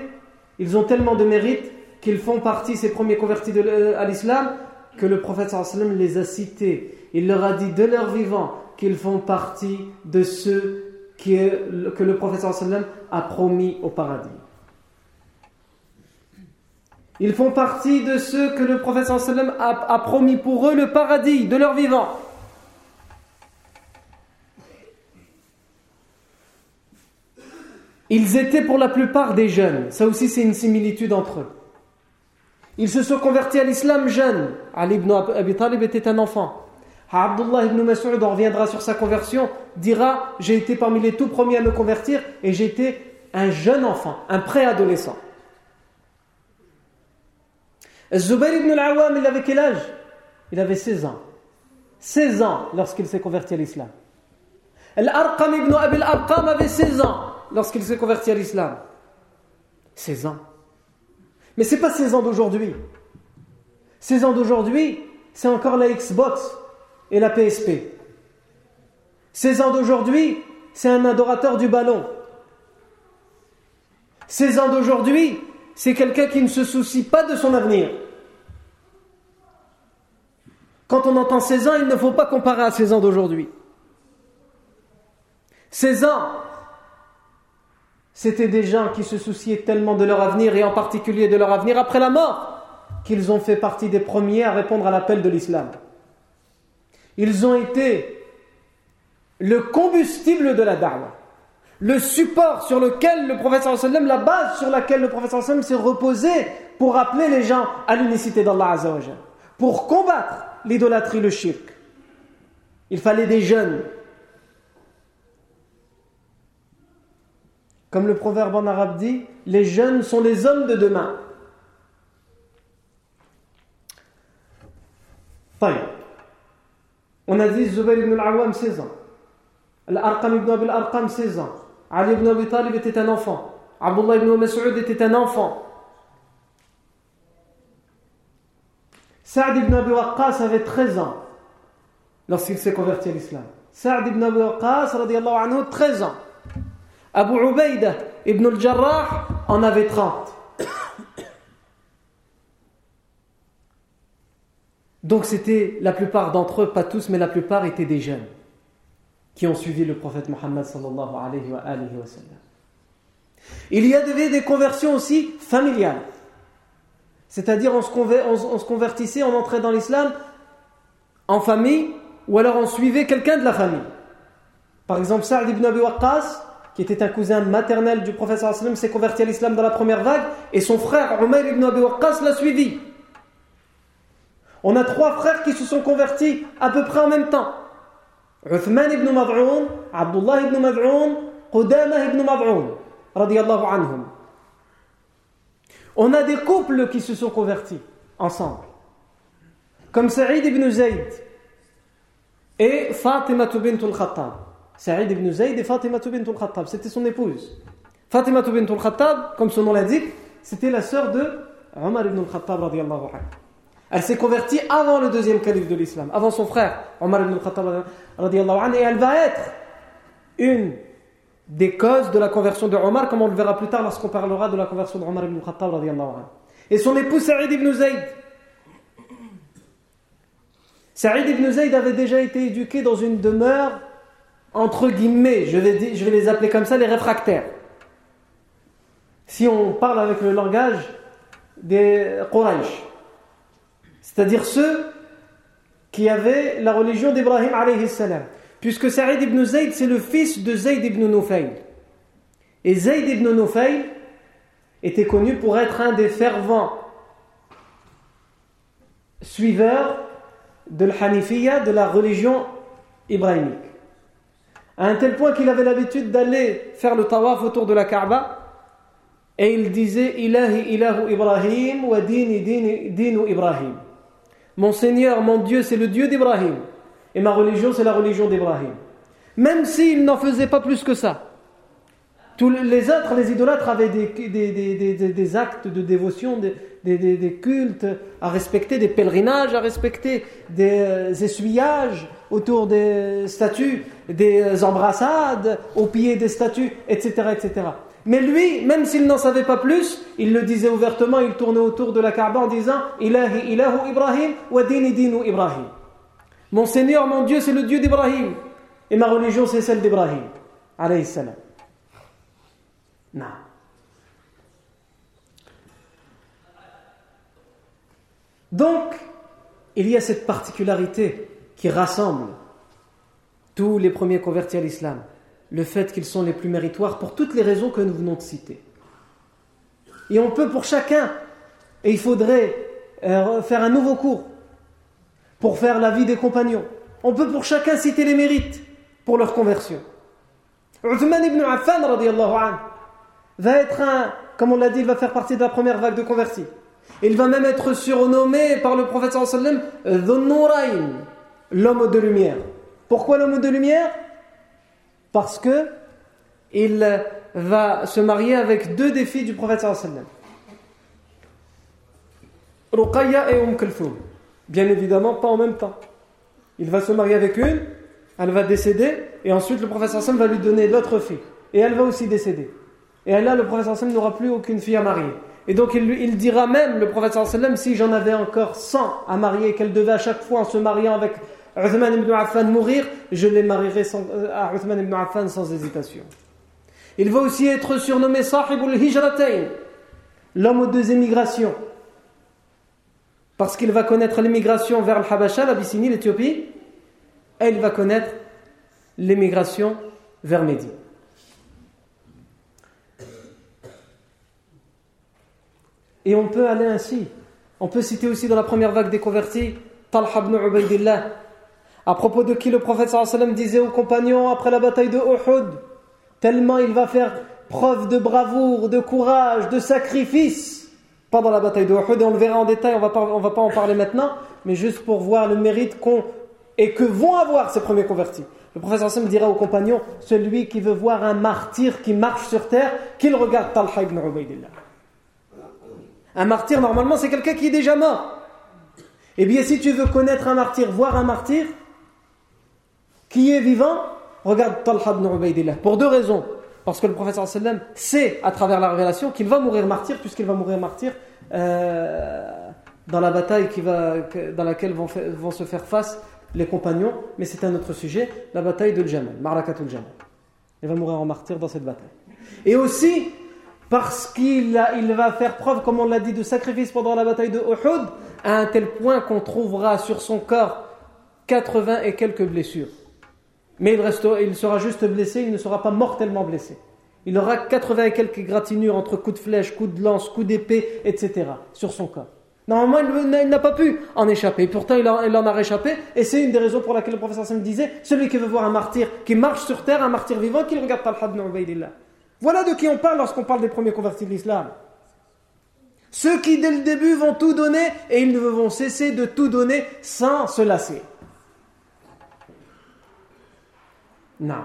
ils ont tellement de mérite qu'ils font partie, ces premiers convertis à l'islam, que le prophète sallam les a cités. Il leur a dit de leur vivant qu'ils font partie de ceux que le prophète sallam a promis au paradis. Ils font partie de ceux que le prophète sallam a, a promis pour eux le paradis de leur vivant. Ils étaient pour la plupart des jeunes. Ça aussi, c'est une similitude entre eux. Ils se sont convertis à l'islam jeunes. Ali ibn Abi Talib était un enfant. Abdullah ibn Mas'ud, reviendra sur sa conversion, dira J'ai été parmi les tout premiers à me convertir et j'étais un jeune enfant, un préadolescent. Zubayr ibn al-Awwam, il avait quel âge? Il avait 16 ans. 16 ans lorsqu'il s'est converti à l'islam. Al-Arqam ibn Abi al-Arqam avait 16 ans lorsqu'il s'est converti à l'islam 16 ans. Mais ce n'est pas 16 ans d'aujourd'hui. 16 ans d'aujourd'hui, c'est encore la Xbox et la PSP. 16 ans d'aujourd'hui, c'est un adorateur du ballon. 16 ans d'aujourd'hui, c'est quelqu'un qui ne se soucie pas de son avenir. Quand on entend 16 ans, il ne faut pas comparer à 16 ans d'aujourd'hui. 16 ans, c'était des gens qui se souciaient tellement de leur avenir et en particulier de leur avenir après la mort qu'ils ont fait partie des premiers à répondre à l'appel de l'islam. Ils ont été le combustible de la da'wah, le support sur lequel le professeur sallam, la base sur laquelle le professeur sallam s'est reposé pour appeler les gens à l'unicité d'Allah Azzawajal, pour combattre l'idolâtrie, le shirk. Il fallait des jeunes Comme le proverbe en arabe dit, les jeunes sont les hommes de demain. On a dit Zubayr ibn al-Awwam 16 ans. Al-Arqam ibn Abi al-Arqam 16 ans. Ali ibn Abi Talib était un enfant. Abdullah ibn Mas'ud était un enfant. Sa'd ibn Abi Waqqas avait 13 ans lorsqu'il s'est converti à l'islam. Sa'd ibn Abi Waqqas, anhu, 13 ans. Abu Ubaidah ibn al-Jarrah en avait 30. Donc c'était la plupart d'entre eux, pas tous, mais la plupart étaient des jeunes qui ont suivi le prophète Mohammed sallallahu alayhi wa. Il y avait des conversions aussi familiales. C'est-à-dire on, se convertissait, on entrait dans l'islam en famille ou alors on suivait quelqu'un de la famille. Par exemple, Sa'd ibn Abi Waqqas, qui était un cousin maternel du professeur sallam, s'est converti à l'islam dans la première vague et son frère Umayr ibn Abi Waqqas l'a suivi. On a trois frères qui se sont convertis à peu près en même temps. Uthman ibn Abdullah ibn Mad'un, Qudamah ibn radiyallahu anhum. On a des couples qui se sont convertis ensemble. Comme Saïd ibn Zayd et Fatima bint al-Khattab. Saïd ibn Zayd et Fatima bint al-Khattab. C'était son épouse. Fatima bint al-Khattab, comme son nom l'indique, c'était la sœur de Omar ibn al-Khattab radiallahu anhu. Elle s'est convertie avant le deuxième calife de l'islam, avant son frère Omar ibn anhu, et elle va être une des causes de la conversion de Omar, comme on le verra plus tard lorsqu'on parlera de la conversion de Omar ibn anhu. Et son épouse Saïd ibn Zayd. Saïd ibn Zayd avait déjà été éduqué dans une demeure entre guillemets, je vais, je vais les appeler comme ça, les réfractaires. Si on parle avec le langage des Quraysh, c'est-à-dire ceux qui avaient la religion d'Ibrahim alayhi. Puisque Saïd ibn Zayd, c'est le fils de Zayd ibn Nufayl. Et Zayd ibn Nufayl était connu pour être un des fervents suiveurs de l'Hanifiyya, de la religion ibrahimique. À un tel point qu'il avait l'habitude d'aller faire le tawaf autour de la Kaaba et il disait Ilahi ilahu Ibrahim wa dini dinu Ibrahim. Mon Seigneur, mon Dieu, c'est le Dieu d'Ibrahim et ma religion, c'est la religion d'Ibrahim. Même s'il n'en faisait pas plus que ça. Tous les autres, les idolâtres, avaient des, actes de dévotion, des, cultes à respecter, des pèlerinages à respecter, des euh, essuyages autour des statues, des embrassades au pied des statues, etc. etc. Mais lui, même s'il n'en savait pas plus, il le disait ouvertement, il tournait autour de la Kaaba en disant Ilahi ilahu Ibrahim wa dinu Ibrahim. Mon Seigneur, mon Dieu, c'est le Dieu d'Ibrahim. Et ma religion, c'est celle d'Ibrahim. Alayhi salam. Non. Donc, il y a cette particularité qui rassemble tous les premiers convertis à l'islam, le fait qu'ils sont les plus méritoires pour toutes les raisons que nous venons de citer. Et on peut pour chacun, et il faudrait euh, faire un nouveau cours pour faire la vie des compagnons. On peut pour chacun citer les mérites pour leur conversion. Uthman ibn Affan, anhu, va être un, comme on l'a dit, il va faire partie de la première vague de convertis. Il va même être surnommé par le prophète sallam l'homme de lumière. Pourquoi l'homme de lumière? Parce que il va se marier avec deux des filles du prophète sallam. Ruqayya et Umm Kulthum. Bien évidemment, pas en même temps. Il va se marier avec une, elle va décéder, et ensuite le prophète sallam va lui donner l'autre fille. Et elle va aussi décéder. Et là, le prophète sallam n'aura plus aucune fille à marier. Et donc il, il dira même, le prophète sallam, si j'en avais encore 100 à marier, qu'elle devait à chaque fois en se mariant avec Uthman ibn Affan mourir, je les marierai sans, euh, à Uthman ibn Affan sans hésitation. Il va aussi être surnommé Sahibul Hijratain, l'homme aux deux émigrations. Parce qu'il va connaître l'émigration vers le Habasha, l'Abyssinie, l'Éthiopie, et il va connaître l'émigration vers Médine. Et on peut aller ainsi. On peut citer aussi dans la première vague des convertis Talha ibn Ubaidillah, à propos de qui le prophète sallam disait aux compagnons après la bataille de Uhud, tellement il va faire preuve de bravoure, de courage, de sacrifice pendant la bataille de Uhud, et on le verra en détail, on ne va pas en parler maintenant, mais juste pour voir le mérite qu'ont et que vont avoir ces premiers convertis. Le prophète sallam dira aux compagnons, celui qui veut voir un martyr qui marche sur terre, qu'il regarde Talha ibn Ubaidillah. Un martyr, normalement, c'est quelqu'un qui est déjà mort. Eh bien, si tu veux connaître un martyr, voir un martyr qui est vivant, regarde Talha ibn Ubaidillah. Pour deux raisons. Parce que le prophète sallam sait à travers la révélation qu'il va mourir martyr, puisqu'il va mourir martyr euh, dans la bataille qui va, dans laquelle vont, se faire face les compagnons. Mais c'est un autre sujet, la bataille de Jamal, Marakatul Jamal. Il va mourir en martyr dans cette bataille. Et aussi, parce qu'il il va faire preuve, comme on l'a dit, de sacrifice pendant la bataille de Uhud, à un tel point qu'on trouvera sur son corps 80 et quelques blessures. Mais il, sera juste blessé, il ne sera pas mortellement blessé. Il aura 80 et quelques gratinures entre coups de flèche, coups de lance, coups d'épée, etc. sur son corps. Normalement, il n'a pas pu en échapper. Pourtant, il en, a réchappé. Et c'est une des raisons pour laquelle le professeur Sam disait celui qui veut voir un martyr qui marche sur terre, un martyr vivant, qu'il regarde Talha ibn Ubaidillah. Voilà de qui on parle lorsqu'on parle des premiers convertis de l'islam. Ceux qui dès le début vont tout donner et ils ne vont cesser de tout donner sans se lasser. Non.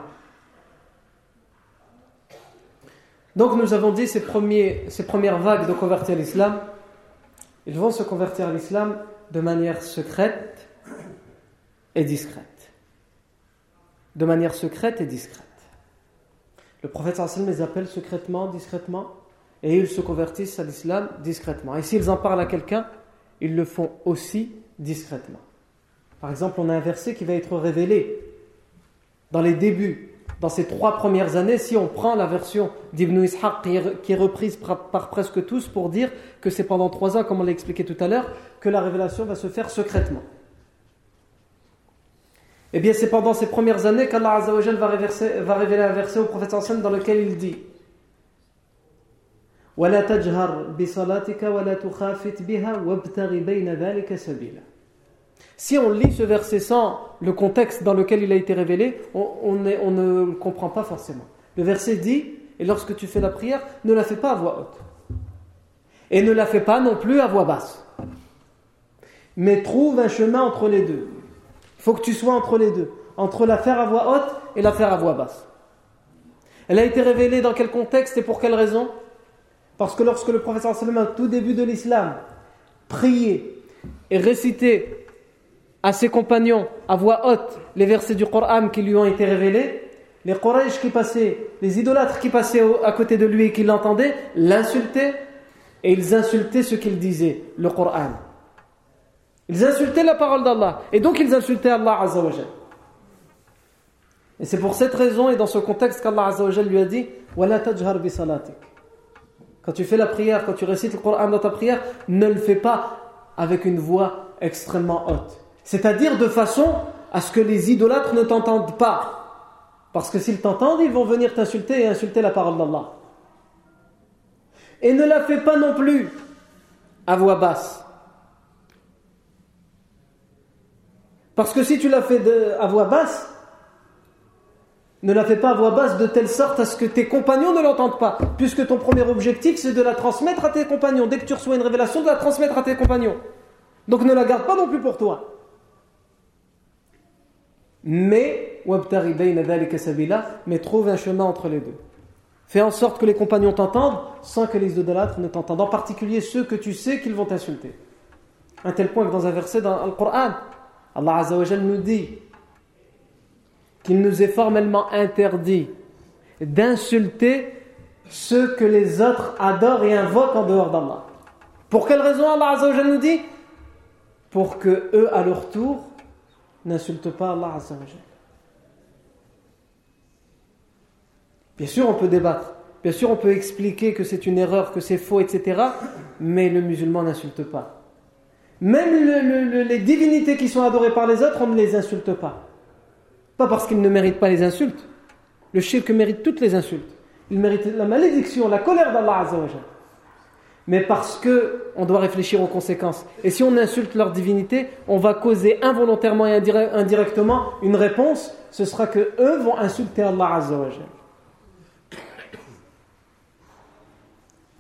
Donc nous avons dit ces, premiers, ces premières vagues de convertis à l'islam, ils vont se convertir à l'islam de manière secrète et discrète. De manière secrète et discrète. Le prophète sallam les appelle secrètement, discrètement, et ils se convertissent à l'islam discrètement. Et s'ils en parlent à quelqu'un, ils le font aussi discrètement. Par exemple, on a un verset qui va être révélé dans les débuts, dans ces trois premières années, si on prend la version d'Ibn Ishaq qui est reprise par, presque tous pour dire que c'est pendant trois ans, comme on l'a expliqué tout à l'heure, que la révélation va se faire secrètement. Eh bien, c'est pendant ces premières années qu'Allah va, va révéler un verset au prophète sallam dans lequel il dit Si on lit ce verset sans le contexte dans lequel il a été révélé, on, ne le comprend pas forcément. Le verset dit, et lorsque tu fais la prière, ne la fais pas à voix haute. Et ne la fais pas non plus à voix basse. Mais trouve un chemin entre les deux. Il faut que tu sois entre les deux. Entre la faire à voix haute et la faire à voix basse. Elle a été révélée dans quel contexte et pour quelle raison? Parce que lorsque le professeur sallam, au tout début de l'islam, priait et récitait à ses compagnons à voix haute les versets du Coran qui lui ont été révélés, les Quraysh qui passaient, les idolâtres qui passaient à côté de lui et qui l'entendaient, l'insultaient et ils insultaient ce qu'il disait, le Coran. Ils insultaient la parole d'Allah et donc ils insultaient Allah Azzawajal. Et c'est pour cette raison et dans ce contexte qu'Allah Azzawajal lui a dit Quand tu fais la prière, quand tu récites le Coran dans ta prière, ne le fais pas avec une voix extrêmement haute. C'est-à-dire de façon à ce que les idolâtres ne t'entendent pas. Parce que s'ils t'entendent, ils vont venir t'insulter et insulter la parole d'Allah. Et ne la fais pas non plus à voix basse. Parce que si tu la fais à voix basse, ne la fais pas à voix basse de telle sorte à ce que tes compagnons ne l'entendent pas. Puisque ton premier objectif, c'est de la transmettre à tes compagnons. Dès que tu reçois une révélation, de la transmettre à tes compagnons. Donc ne la garde pas non plus pour toi. Mais, mais trouve un chemin entre les deux. Fais en sorte que les compagnons t'entendent sans que les idolâtres ne t'entendent. En particulier ceux que tu sais qu'ils vont t'insulter. Un tel point que dans un verset dans le Coran, Allah Azzawajal nous dit qu'il nous est formellement interdit d'insulter ceux que les autres adorent et invoquent en dehors d'Allah. Pour quelle raison Allah Azzawajal nous dit? Pour que eux, à leur tour, n'insultent pas Allah Azzawajal. Bien sûr, on peut débattre. Bien sûr, on peut expliquer que c'est une erreur, que c'est faux, etc. Mais le musulman n'insulte pas. Même les divinités qui sont adorées par les autres, on ne les insulte pas. Pas parce qu'ils ne méritent pas les insultes. Le shirk mérite toutes les insultes. Il mérite la malédiction, la colère d'Allah Azzawajal. Mais parce que on doit réfléchir aux conséquences. Et si on insulte leur divinité, on va causer involontairement et indirectement une réponse. Ce sera que eux vont insulter Allah Azzawajal.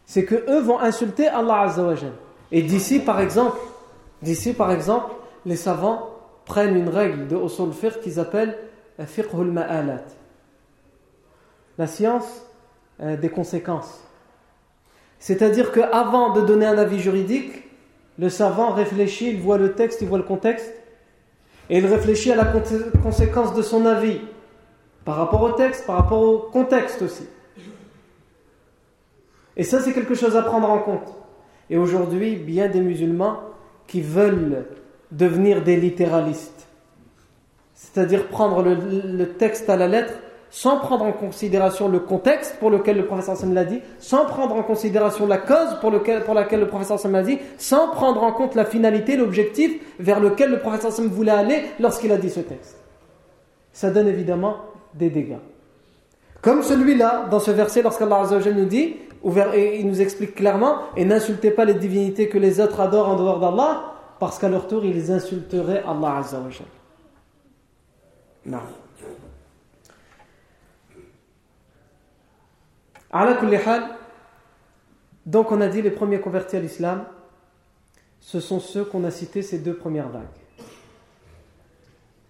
C'est que eux vont insulter Allah Azzawajal. Et d'ici, par exemple, D'ici, par exemple, les savants prennent une règle de usul qu'ils appellent fiqhul ma'alat. La science euh, des conséquences. C'est-à-dire qu'avant de donner un avis juridique, le savant réfléchit, il voit le texte, il voit le contexte, et il réfléchit à la conséquence de son avis par rapport au texte, par rapport au contexte aussi. Et ça, c'est quelque chose à prendre en compte. Et aujourd'hui, bien des musulmans qui veulent devenir des littéralistes. C'est-à-dire prendre le, texte à la lettre sans prendre en considération le contexte pour lequel le professeur Sam l'a dit, sans prendre en considération la cause pour, lequel, pour laquelle le professeur Sam l'a dit, sans prendre en compte la finalité, l'objectif vers lequel le professeur Sam voulait aller lorsqu'il a dit ce texte. Ça donne évidemment des dégâts. Comme celui-là, dans ce verset, lorsqu'Allah nous dit il nous explique clairement et n'insultez pas les divinités que les autres adorent en dehors d'Allah parce qu'à leur tour ils insulteraient Allah Non. Donc on a dit les premiers convertis à l'islam, ce sont ceux qu'on a cités ces deux premières vagues.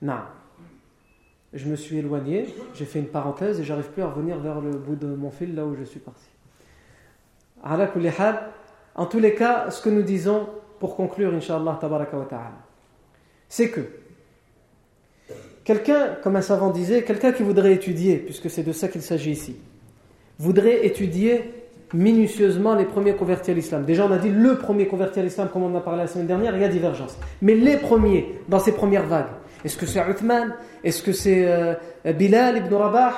Non. Je me suis éloigné, j'ai fait une parenthèse et j'arrive plus à revenir vers le bout de mon fil là où je suis parti. En tous les cas, ce que nous disons pour conclure, Inch'Allah, c'est que quelqu'un, comme un savant disait, quelqu'un qui voudrait étudier, puisque c'est de ça qu'il s'agit ici, voudrait étudier minutieusement les premiers convertis à l'islam. Déjà, on a dit le premier converti à l'islam, comme on en a parlé la semaine dernière, il y a divergence. Mais les premiers, dans ces premières vagues, est-ce que c'est Uthman? Est-ce que c'est euh, Bilal ibn Rabah?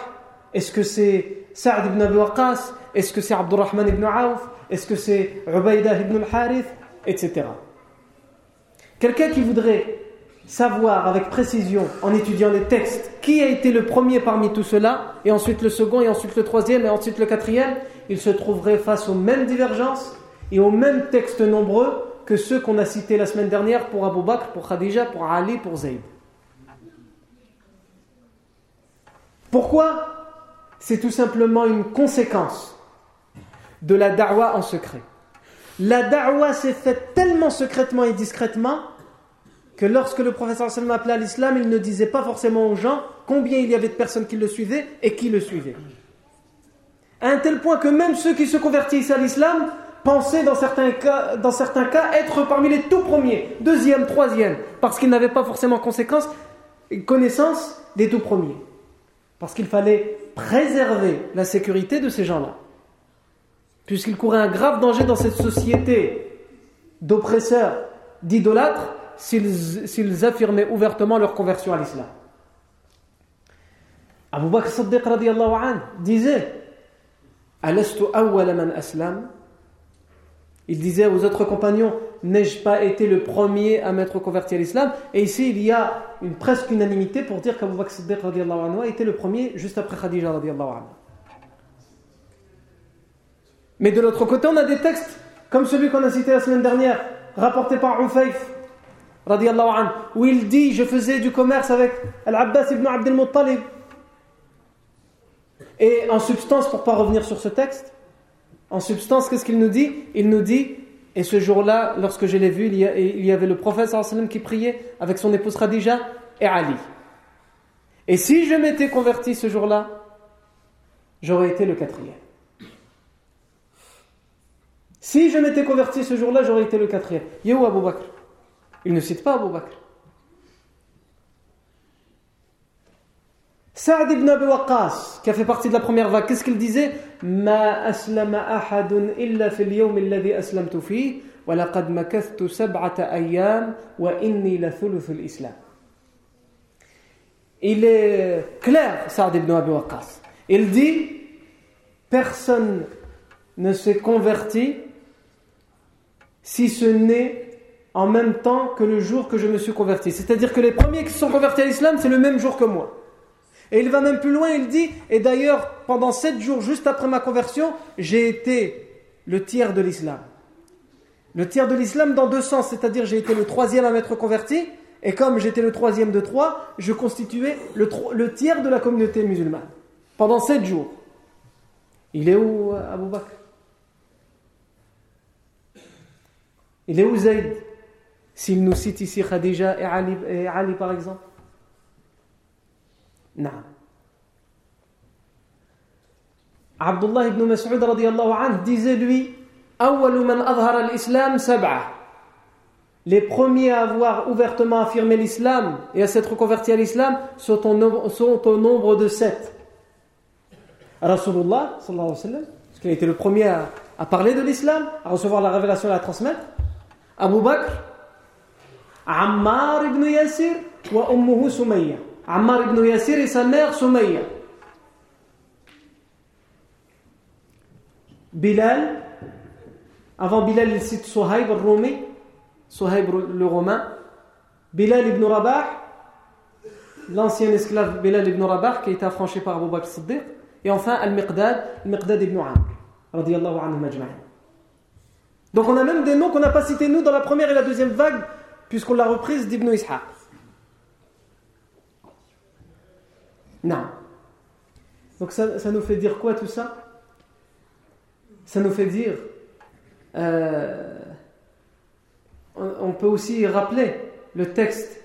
Est-ce que c'est Sa'd ibn Abi Waqqas? Est-ce que c'est Abdurrahman ibn Auf Est-ce que c'est Ubaïdah ibn al-Harith? Etc. Quelqu'un qui voudrait savoir avec précision, en étudiant les textes, qui a été le premier parmi tout cela, et ensuite le second, et ensuite le troisième, et ensuite le quatrième, il se trouverait face aux mêmes divergences et aux mêmes textes nombreux que ceux qu'on a cités la semaine dernière pour Abu Bakr, pour Khadija, pour Ali, pour Zayd. Pourquoi C'est tout simplement une conséquence de la da'wa en secret? La da'wa s'est faite tellement secrètement et discrètement que lorsque le professeur sallam appelait à l'islam, il ne disait pas forcément aux gens combien il y avait de personnes qui le suivaient et qui le suivaient. À un tel point que même ceux qui se convertissent à l'islam pensaient dans certains, cas, dans certains cas être parmi les tout premiers, deuxième, troisième, parce qu'ils n'avaient pas forcément conséquence, connaissance des tout premiers. Parce qu'il fallait préserver la sécurité de ces gens-là. Puisqu'ils couraient un grave danger dans cette société d'oppresseurs, d'idolâtres, s'ils affirmaient ouvertement leur conversion à l'islam. Abu Bakr Siddiq disait Il disait aux autres compagnons N'ai-je pas été le premier à m'être converti à l'islam? Et ici, il y a une presque unanimité pour dire qu'Abu Bakr Siddiq a été le premier juste après Khadija. Mais de l'autre côté, on a des textes comme celui qu'on a cité la semaine dernière, rapporté par Ufayf, où il dit Je faisais du commerce avec Al-Abbas ibn Abdel Muttalib. Et en substance, pour ne pas revenir sur ce texte, en substance, qu'est-ce qu'il nous dit? Il nous dit Et ce jour-là, lorsque je l'ai vu, il y avait le prophète qui priait avec son épouse Khadija et Ali. Et si je m'étais converti ce jour-là, j'aurais été le quatrième. Si je m'étais converti ce jour-là, j'aurais été le quatrième. Abu Bakr? Il ne cite pas Abu. Saad ibn Abi Waqqas, qui a fait partie de la première vague, qu'est-ce qu'il disait? Ma aslama ahadun illa fil yawm alladhi aslamtu fi wa laqad makathtu sab'ata ayyam wa inni la thuluth al-islam. Il est clair, Saad ibn Abi Waqqas. Il dit Personne ne s'est converti si ce n'est en même temps que le jour que je me suis converti. C'est-à-dire que les premiers qui se sont convertis à l'islam, c'est le même jour que moi. Et il va même plus loin, il dit, et d'ailleurs, pendant sept jours, juste après ma conversion, j'ai été le tiers de l'islam. Le tiers de l'islam dans deux sens, c'est-à-dire j'ai été le troisième à m'être converti, et comme j'étais le troisième de trois, je constituais le, tiers de la communauté musulmane. Pendant sept jours. Il est où, Abu Bakr? Il est où Zayd? S'il nous cite ici Khadija et Ali, par exemple Non. Abdullah ibn Mas'ud anhu disait lui Les premiers à avoir ouvertement affirmé l'islam et à s'être convertis à l'islam sont, au nombre de sept. Rasulullah, sallallahu alayhi parce a été le premier à, à parler de l'islam, à recevoir la révélation et à la transmettre. Abu Bakr, Wa ummuhu Sumayya. Ammar ibn Yasir et sa mère Sumayya. Bilal, avant Bilal il al-Rumi, Suhaib le Romain. Bilal ibn Rabah, l'ancien esclave Bilal ibn Rabah qui a été affranchi par Abu Bakr Siddiq. Et enfin Al-Miqdad, Al-Miqdad ibn Amr, anhu majma'in. Donc on a même des noms qu'on n'a pas cités nous dans la première et la deuxième vague, puisqu'on l'a reprise d'Ibn Ishaq. Non. Donc ça, ça, nous fait dire quoi tout ça? Ça nous fait dire... Euh, on, peut aussi rappeler le texte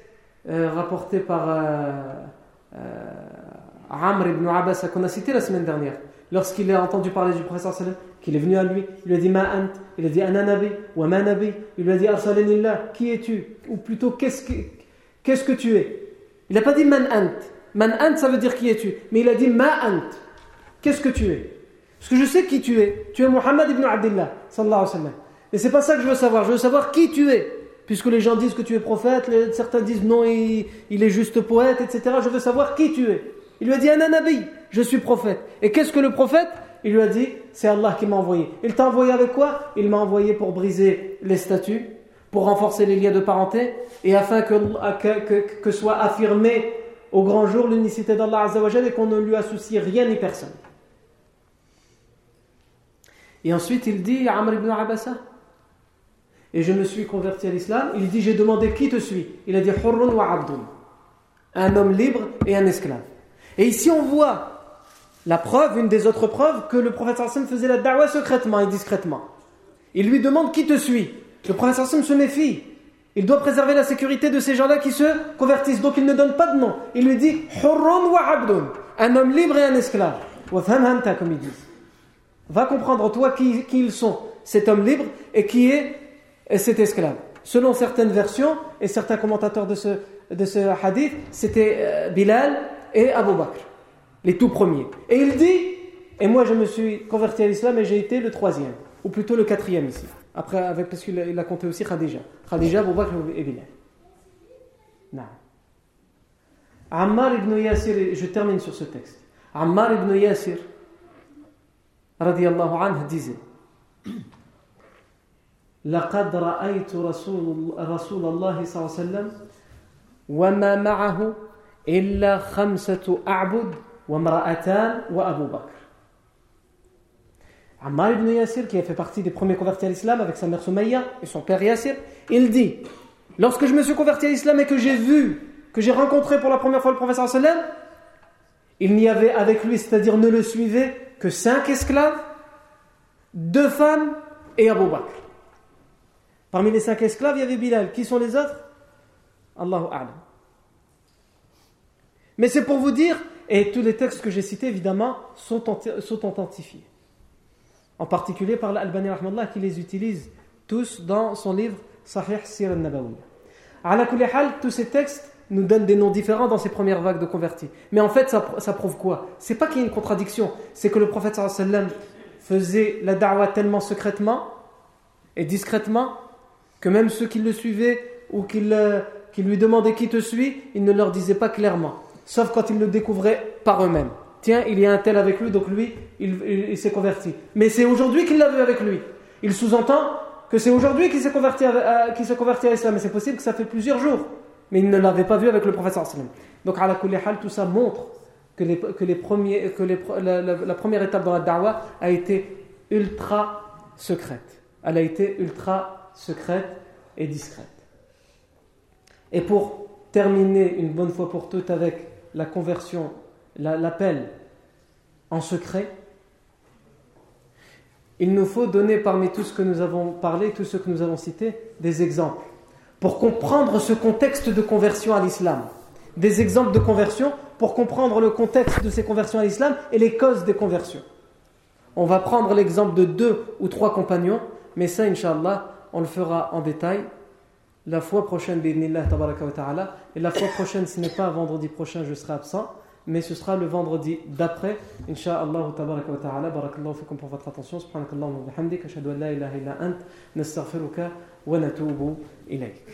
euh, rapporté par euh, Amr ibn Abbas qu'on a cité la semaine dernière lorsqu'il a entendu parler du professeur qu'il est venu à lui, il lui a dit Ma'ant, il a dit Ananabi ou Amanabi, il lui a dit Arsalanillah, qui es-tu? Ou plutôt, qu'est-ce que, tu es? Il n'a pas dit Man'ant. Man'ant, ça veut dire qui es-tu? Mais il a dit Ma'ant, qu'est-ce que tu es? Parce que je sais qui tu es. Tu es Muhammad ibn Abdullah, sallallahu alayhi wa c'est pas ça que je veux savoir, je veux savoir qui tu es. Puisque les gens disent que tu es prophète, certains disent non, il, il est juste poète, etc. Je veux savoir qui tu es. Il lui a dit Ananabi, je suis prophète. Et qu'est-ce que le prophète? Il lui a dit C'est Allah qui m'a envoyé. Il t'a envoyé avec quoi? Il m'a envoyé pour briser les statuts, pour renforcer les liens de parenté, et afin que, que, que, soit affirmé au grand jour l'unicité d'Allah et qu'on ne lui associe rien ni personne. Et ensuite il dit Amr ibn Abasa et je me suis converti à l'islam, il dit J'ai demandé qui te suit? Il a dit Hurrun wa Abdun. Un homme libre et un esclave. Et ici on voit la preuve, une des autres preuves, que le prophète sallam faisait la da'wah secrètement et discrètement. Il lui demande qui te suit? Le prophète sallam se méfie. Il doit préserver la sécurité de ces gens-là qui se convertissent. Donc il ne donne pas de nom. Il lui dit Hurrun wa Abdun. Un homme libre et un esclave. comme ils disent. Va comprendre toi qui, qui ils sont, cet homme libre et qui est cet esclave. Selon certaines versions et certains commentateurs de ce, de ce hadith, c'était euh, Bilal et Abu Bakr, les tout premiers. Et il dit, et moi je me suis converti à l'islam et j'ai été le troisième, ou plutôt le quatrième ici. Après, avec, parce qu'il a compté aussi Khadija. Khadija, Abu Bakr et Bilal. Non. Ammar ibn Yasir, je termine sur ce texte. Ammar ibn Yasir, radiallahu anhu, disait لقد رأيت رسول, رسول الله صلى الله عليه وسلم وما معه إلا خمسة أعبد وامرأتان وأبو بكر Ammar ibn Yasir, qui a fait partie des premiers convertis à l'islam avec sa mère Soumaïa et son père Yasir, il dit Lorsque je me suis converti à l'islam et que j'ai vu, que j'ai rencontré pour la première fois le professeur sallam, il n'y avait avec lui, c'est-à-dire ne le suivait que cinq esclaves, deux femmes et Abu Bakr. Parmi les cinq esclaves, il y avait Bilal. Qui sont les autres Allahu A'lam. Mais c'est pour vous dire, et tous les textes que j'ai cités, évidemment, sont, sont authentifiés. En particulier par l'Albani Rahmallah qui les utilise tous dans son livre Sahih Sir al-Nabawi. tous ces textes nous donnent des noms différents dans ces premières vagues de convertis. Mais en fait, ça, prouve quoi? C'est pas qu'il y ait une contradiction, c'est que le prophète sallam faisait la da'wah tellement secrètement et discrètement que même ceux qui le suivaient ou qui, lui demandaient qui te suit, il ne leur disait pas clairement, sauf quand ils le découvraient par eux-mêmes. Tiens, il y a un tel avec lui, donc lui, il, s'est converti. Mais c'est aujourd'hui qu'il l'a vu avec lui. Il sous-entend que c'est aujourd'hui qu'il s'est converti, à, s'est converti à l'islam. Mais c'est possible que ça fait plusieurs jours. Mais il ne l'avait pas vu avec le prophète Donc, à la hal, tout ça montre que, les, premiers, que la, la, première étape dans la da'wah a été ultra secrète. Elle a été ultra secrète et discrète. Et pour terminer une bonne fois pour toutes avec la conversion, l'appel en secret, il nous faut donner parmi tout ce que nous avons parlé, tout ce que nous avons cité, des exemples. Pour comprendre ce contexte de conversion à l'islam. Des exemples de conversion pour comprendre le contexte de ces conversions à l'islam et les causes des conversions. On va prendre l'exemple de deux ou trois compagnons, mais ça, Inch'Allah, on le fera en détail la fois prochaine, ta'ala. Et la fois prochaine, ce n'est pas vendredi prochain, je serai absent, mais ce sera le vendredi d'après. Inch'Allah, tabaraka wa ta'ala. Barakallahu fikum pour votre attention. Subhanakallahu wa bihamdik. Ashhadu an la ilaha illa ant. Nastaghfiruka wa natubu ilayk.